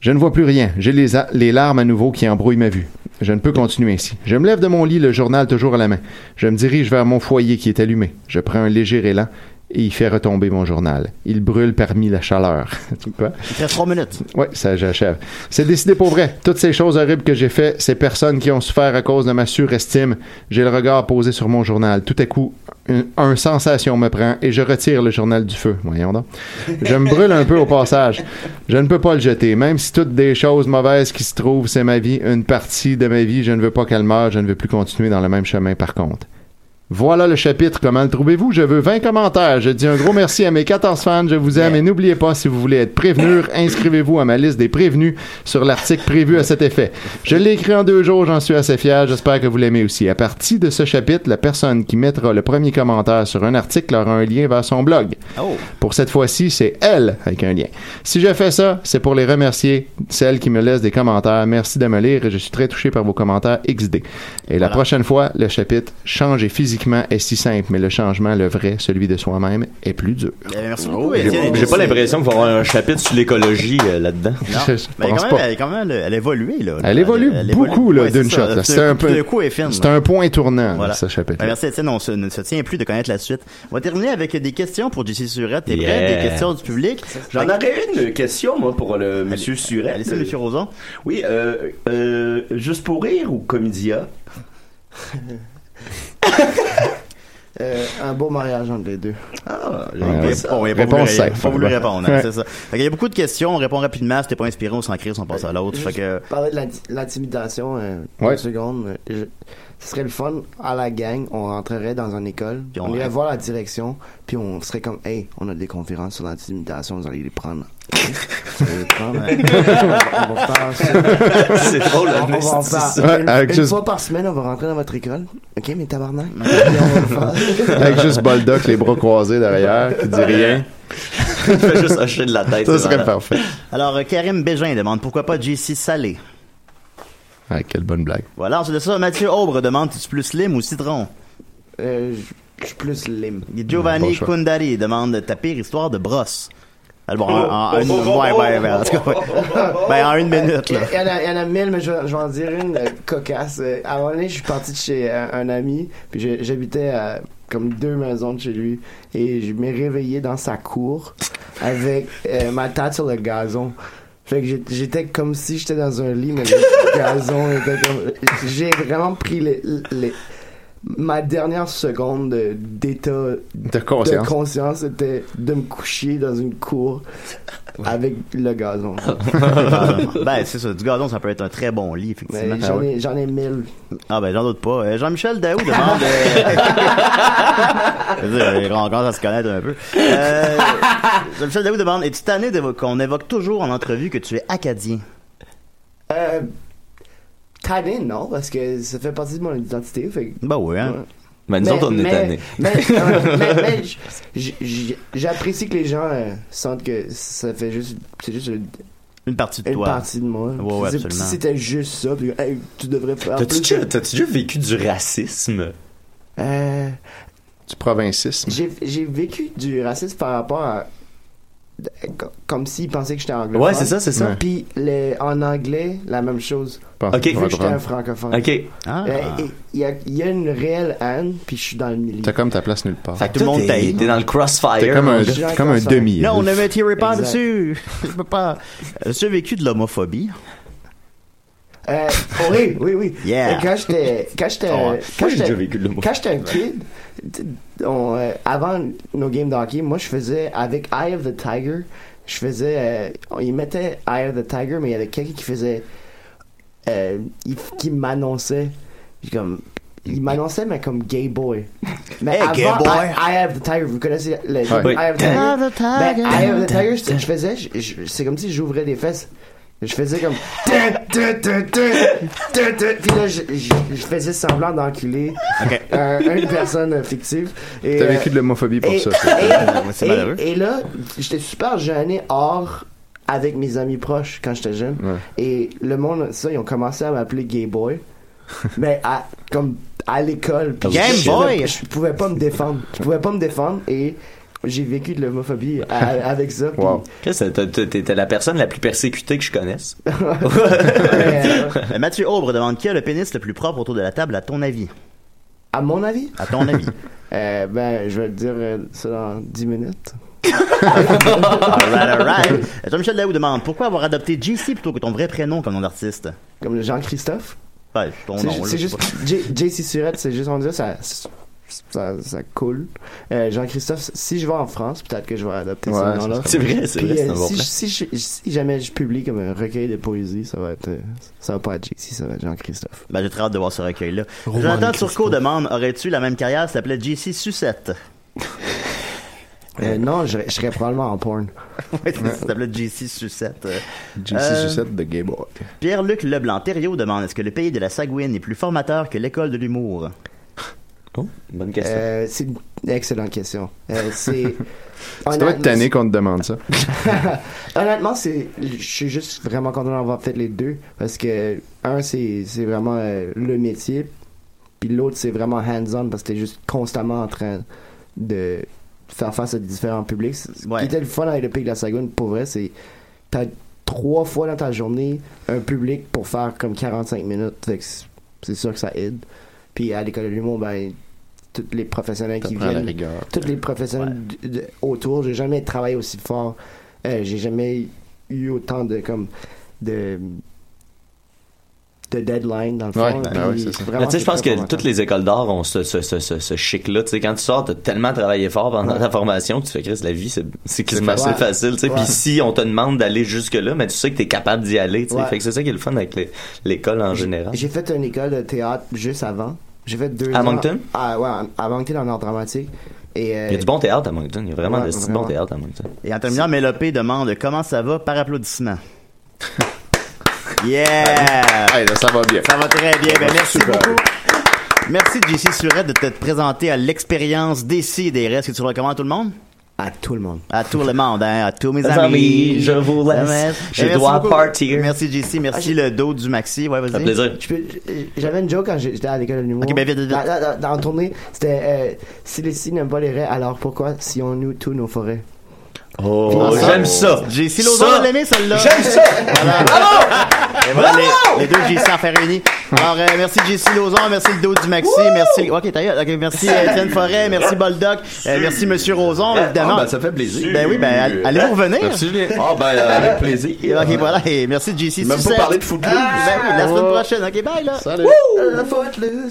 Speaker 5: Je ne vois plus rien. J'ai les, les larmes à nouveau qui embrouillent ma vue. Je ne peux continuer ainsi. Je me lève de mon lit, le journal toujours à la main. Je me dirige vers mon foyer qui est allumé. Je prends un léger élan et il fait retomber mon journal. Il brûle parmi la chaleur. Tu vois?
Speaker 3: Il reste trois minutes.
Speaker 5: Oui, ça, j'achève. C'est décidé pour vrai. Toutes ces choses horribles que j'ai fait, ces personnes qui ont souffert à cause de ma surestime, j'ai le regard posé sur mon journal. Tout à coup, un, un sensation me prend et je retire le journal du feu. Voyons donc. Je me brûle un peu au passage. Je ne peux pas le jeter. Même si toutes des choses mauvaises qui se trouvent, c'est ma vie, une partie de ma vie, je ne veux pas qu'elle meure, je ne veux plus continuer dans le même chemin par contre. Voilà le chapitre. Comment le trouvez-vous? Je veux 20 commentaires. Je dis un gros merci à mes 14 fans. Je vous aime et n'oubliez pas, si vous voulez être prévenu, inscrivez-vous à ma liste des prévenus sur l'article prévu à cet effet. Je l'ai écrit en deux jours. J'en suis assez fier. J'espère que vous l'aimez aussi. À partir de ce chapitre, la personne qui mettra le premier commentaire sur un article aura un lien vers son blog.
Speaker 3: Oh.
Speaker 5: Pour cette fois-ci, c'est elle avec un lien. Si je fais ça, c'est pour les remercier, celles qui me laissent des commentaires. Merci de me lire et je suis très touché par vos commentaires XD. Et la prochaine fois, le chapitre Changer physiquement est si simple, mais le changement, le vrai, celui de soi-même, est plus dur.
Speaker 3: Eh, merci
Speaker 4: Oh,
Speaker 3: beaucoup,
Speaker 4: j'ai
Speaker 3: Étienne.
Speaker 4: j'ai pas l'impression qu'il va y avoir un chapitre sur l'écologie euh, là-dedans.
Speaker 3: Non. Mais quand même, elle, quand même, elle, elle évolue, là.
Speaker 5: Elle évolue beaucoup là,
Speaker 3: Ouais,
Speaker 5: d'une shot. là. C'est un
Speaker 3: là.
Speaker 5: un point tournant,
Speaker 3: Voilà.
Speaker 5: ce chapitre.
Speaker 3: Ben, merci Étienne, on se, ne se tient plus de connaître la suite. On va terminer avec des questions pour JC Surette. T'es prêt?
Speaker 8: Yeah.
Speaker 3: Des questions du public?
Speaker 8: J'en aurais une question, moi, pour le monsieur Suret.
Speaker 3: Allez, c'est monsieur Roson.
Speaker 8: Oui, euh, euh, juste pour rire ou comédia?
Speaker 7: Euh, un beau mariage entre les deux.
Speaker 8: Ah,
Speaker 3: Il y a pas- bon, il y a pas voulu- il y a
Speaker 5: safe,
Speaker 3: pas voulu
Speaker 5: ouais.
Speaker 3: répondre, hein,
Speaker 5: Ouais.
Speaker 3: c'est ça. Fait qu'il y a beaucoup de questions, on répond rapidement, si t'es pas inspiré, on s'en crée, on passe à l'autre. Fait que,
Speaker 7: Parler de l'inti- l'intimidation, euh,
Speaker 3: Ouais.
Speaker 7: une seconde. euh, je- ce serait le fun à la gang. On rentrerait dans une école,
Speaker 3: Puis on-
Speaker 7: on, irait voir la direction, puis on serait comme, hey, on a des conférences sur l'intimidation, vous allez les prendre. Vous allez les prendre. hein. on va faire ça.
Speaker 4: C'est drôle,
Speaker 7: On- on va en faire. Une,
Speaker 5: Ouais, avec
Speaker 7: une
Speaker 5: juste-
Speaker 7: fois par semaine, on va rentrer dans votre école. Ok, mais tabarnak. Puis on va le faire.
Speaker 5: Avec juste Boldoc, les bras croisés derrière, qui dit rien.
Speaker 4: Il fait juste hocher de la tête.
Speaker 5: Ça serait parfait.
Speaker 3: Alors, euh, Karim Bégin demande pourquoi pas JC Salé?
Speaker 5: Ah, quelle bonne blague.
Speaker 3: Voilà, ensuite de ça, Mathieu Aubre demande tu plus slim ou citron?
Speaker 7: Euh, je suis plus lime.
Speaker 3: Et Giovanni
Speaker 7: Bon.
Speaker 3: Kundari demande ta pire histoire de brosse? Alors, bon, en, en- une, ouais, ouais, ouais, en tout cas, ouais. Ben, en une minute,
Speaker 7: Il y,
Speaker 3: là.
Speaker 7: en a, il y en a mille, mais je, vais- je vais en dire une euh, cocasse. Euh, À un moment donné, je suis parti de chez euh, un ami, puis j'habitais à comme deux maisons de chez lui, et je m'ai réveillé dans sa cour avec euh, ma tête sur le gazon. Fait que j'étais comme si j'étais dans un lit, mais le gazon était. J'ai vraiment pris les, les- ma dernière seconde de- d'état
Speaker 5: De conscience.
Speaker 7: conscience, c'était de me coucher dans une cour avec le gazon.
Speaker 3: ben, c'est ça. Du gazon, ça peut être un très bon lit, effectivement.
Speaker 7: Mais j'en ai, j'en ai mille.
Speaker 3: Ah, ben, j'en doute pas. Euh, Jean-Michel Daou demande. euh, on commence à se connaître un peu. Euh, Jean-Michel Daou demande Es-tu tanné d'évo- qu'on évoque toujours en entrevue que tu es acadien?
Speaker 7: Euh, tanné, non, parce que ça fait partie de mon identité. Fait...
Speaker 3: Ben oui, hein.
Speaker 4: Mais nous autres, on est tannés.
Speaker 7: Mais, mais- j'apprécie que les gens euh, sentent que ça fait juste. C'est juste une,
Speaker 3: une partie de
Speaker 7: une
Speaker 3: toi.
Speaker 7: partie de moi.
Speaker 3: Ouais, ouais,
Speaker 7: Si-
Speaker 3: absolument.
Speaker 7: Si c'était juste ça, puis hey, tu devrais faire.
Speaker 4: T'as-tu
Speaker 7: plus
Speaker 4: déjà, déjà vécu du racisme?
Speaker 7: Euh,
Speaker 5: Du provincisme.
Speaker 7: j'ai, j'ai vécu du racisme par rapport à. Co- Comme s'ils pensaient que j'étais anglophone.
Speaker 4: Ouais, c'est ça, c'est ça.
Speaker 5: Ouais.
Speaker 7: Puis les- en anglais, la même chose.
Speaker 5: Pense-
Speaker 4: Ok.
Speaker 7: Vu que j'étais un francophone.
Speaker 4: Ok.
Speaker 3: Ah.
Speaker 7: Euh, Il y, a, il y a une réelle haine, puis je suis dans le milieu.
Speaker 5: T'as comme ta place nulle part.
Speaker 4: Fait que
Speaker 3: Tout le monde
Speaker 4: t'es, dans le crossfire.
Speaker 5: T'es comme un, comme un demi.
Speaker 3: Non, on ne me tirez pas
Speaker 7: Exact.
Speaker 3: dessus. Je peux pas. As-tu vécu de l'homophobie
Speaker 7: Euh, oui, oui, oui.
Speaker 3: Yeah.
Speaker 7: Et Quand j'étais, quand j'étais,
Speaker 4: Oh,
Speaker 7: quand j'étais, un kid, on, euh, avant nos games de hockey, moi je faisais avec Eye of the Tiger, je faisais, euh, ils mettaient Eye of the Tiger, mais il y avait quelqu'un qui faisait, euh, il- qui m'annonçait, comme, il m'annonçait mais comme gay boy. Mais
Speaker 3: Hey,
Speaker 7: avant,
Speaker 3: gay boy.
Speaker 7: Eye, Eye of the Tiger, vous connaissez le
Speaker 5: Ouais.
Speaker 7: Eye of the Tiger?
Speaker 3: Eye of the Tiger.
Speaker 7: The je faisais, c'est comme si j'ouvrais des fesses. Je faisais comme. Puis là, je, je- je faisais semblant d'enculer euh, une personne fictive. Et,
Speaker 5: T'as
Speaker 7: euh,
Speaker 5: vécu de l'homophobie pour
Speaker 7: et-
Speaker 5: ça.
Speaker 7: et-
Speaker 3: c'est malheureux.
Speaker 7: Et là, j'étais super gêné hors avec mes amis proches quand j'étais jeune.
Speaker 5: Ouais.
Speaker 7: Et le monde, ça, ils ont commencé à m'appeler gay boy. mais à, comme à l'école.
Speaker 3: Game
Speaker 7: je,
Speaker 3: boy!
Speaker 7: Je, je pouvais pas me défendre. Je pouvais pas me défendre et j'ai vécu de l'homophobie avec ça.
Speaker 5: Wow.
Speaker 4: Qu'est-ce que t'es- t'es- T'étais la personne la plus persécutée que je connaisse.
Speaker 3: Mathieu Aubre demande qui a le pénis le plus propre autour de la table, à ton avis?
Speaker 7: À mon avis,
Speaker 3: À ton avis.
Speaker 7: euh, ben, je vais te dire euh, ça dans 10 minutes.
Speaker 3: alright, alright. Jean-Michel Daou demande pourquoi avoir adopté JC plutôt que ton vrai prénom comme nom d'artiste?
Speaker 7: Comme le Jean-Christophe?
Speaker 3: Ouais, ton nom.
Speaker 7: c'est juste. JC Surette, c'est juste, on dirait, ça, ça, ça coule. Euh, Jean-Christophe, si je vais en France, peut-être que je vais adopter
Speaker 4: Ouais,
Speaker 7: ce nom-là.
Speaker 4: c'est vrai, c'est vrai, c'est
Speaker 7: euh, si, si, je- si jamais je publie comme un recueil de poésie, ça va être, euh, ça va pas être JC, ça va être Jean-Christophe.
Speaker 3: Ben, j'ai très hâte de voir ce recueil-là. Jonathan Turcot demande Aurais-tu la même carrière? Ça s'appelait JC Sucette.
Speaker 7: Euh, non, je, je serais probablement en porn.
Speaker 3: ouais, ça s'appelait JC Sucette.
Speaker 5: JC
Speaker 3: euh,
Speaker 5: Sucette de Gay Boy.
Speaker 3: Pierre-Luc Leblanc Thériault demande Est-ce que le pays de la Sagouine est plus formateur que l'école de l'humour?
Speaker 4: Oh, bonne question.
Speaker 7: Euh, c'est une excellente question. Euh, c'est.
Speaker 5: Tu dois être tanné qu'on te demande ça.
Speaker 7: Honnêtement, c'est, je suis juste vraiment content d'avoir fait les deux parce que un, c'est, c'est vraiment euh, le métier, puis l'autre, c'est vraiment hands-on parce que t'es juste constamment en train de faire face à différents publics. Ce qui était le fun avec le Pays de la Sagouine, pour vrai, c'est t'as trois fois dans ta journée un public pour faire comme 45 minutes. Fait que c'est- c'est sûr que ça aide. Puis à l'école de l'humour, ben tous les professionnels qui viennent,
Speaker 5: rigueur.
Speaker 7: tous les professionnels d- d- autour, j'ai jamais travaillé aussi fort. Euh, j'ai jamais eu autant de comme de de deadline dans le fond.
Speaker 4: Ouais, ben oui, je pense que toutes les écoles d'art ont ce, ce, ce, ce, ce chic-là. Tu sais, quand tu sors, t'as tellement travaillé fort pendant
Speaker 7: Ouais.
Speaker 4: ta formation que tu fais, Chris, la vie, c'est, c'est quasiment assez facile, tu sais.
Speaker 7: Ouais.
Speaker 4: Puis si on te demande d'aller jusque-là, mais tu sais que t'es capable d'y aller, tu sais.
Speaker 7: Ouais.
Speaker 4: Fait que c'est ça qui est le fun avec les- l'école en général.
Speaker 7: J'ai fait une école de théâtre juste avant. J'ai fait deux
Speaker 4: À
Speaker 7: ans-
Speaker 4: Moncton?
Speaker 7: Ah, ouais, à Moncton en art dramatique. Et, euh,
Speaker 4: Il y a du bon théâtre à Moncton. Il y a vraiment
Speaker 7: Ouais,
Speaker 4: de
Speaker 7: vraiment.
Speaker 4: bon théâtre à Moncton.
Speaker 3: Et en terminant, Mélopé demande Comment ça va par applaudissement? Yeah!
Speaker 5: ça va bien.
Speaker 3: Ça va très bien. Ben, merci
Speaker 5: Super.
Speaker 3: beaucoup. Merci, JC Surette, de te présenter à l'expérience d'ici des restes. que tu le recommandes à tout le monde?
Speaker 7: À tout le monde.
Speaker 3: À tout le monde, hein, à tous mes amis.
Speaker 4: amis, je vous laisse. Je
Speaker 3: merci
Speaker 4: dois
Speaker 3: beaucoup.
Speaker 4: partir.
Speaker 3: Merci, JC. Merci, le dos du maxi. Ouais, vas-y.
Speaker 4: Ça fait plaisir.
Speaker 7: Euh, J'avais une joke quand j'étais à l'école de l'humour.
Speaker 3: Ok, ben, vite, vite.
Speaker 7: Dans, dans- dans la tournée, c'était euh, si les signes n'aiment pas les raies, alors pourquoi si on nous tous nos forêts?
Speaker 4: Oh, j'aime ça.
Speaker 3: JC aimé celle-là.
Speaker 4: J'aime ça.
Speaker 3: Voilà. Et voilà les, les deux JC en fait réunis. Alors, euh, merci JC Lozon, merci le dos du Maxi, merci. Ok, ta gueule. Ok, merci euh, Étienne Forêt, merci Boldoc, euh, merci Monsieur Roson, évidemment.
Speaker 8: Ah, ben, ça fait plaisir.
Speaker 3: Ben oui, ben all- allez-vous revenir?
Speaker 8: Merci. Ah, ben, euh, avec plaisir.
Speaker 3: Ok, voilà, et merci JC
Speaker 8: Même pas parler de football.
Speaker 3: Ben oui, la semaine prochaine. Ok, bye là.
Speaker 5: Salut.
Speaker 7: Footloose.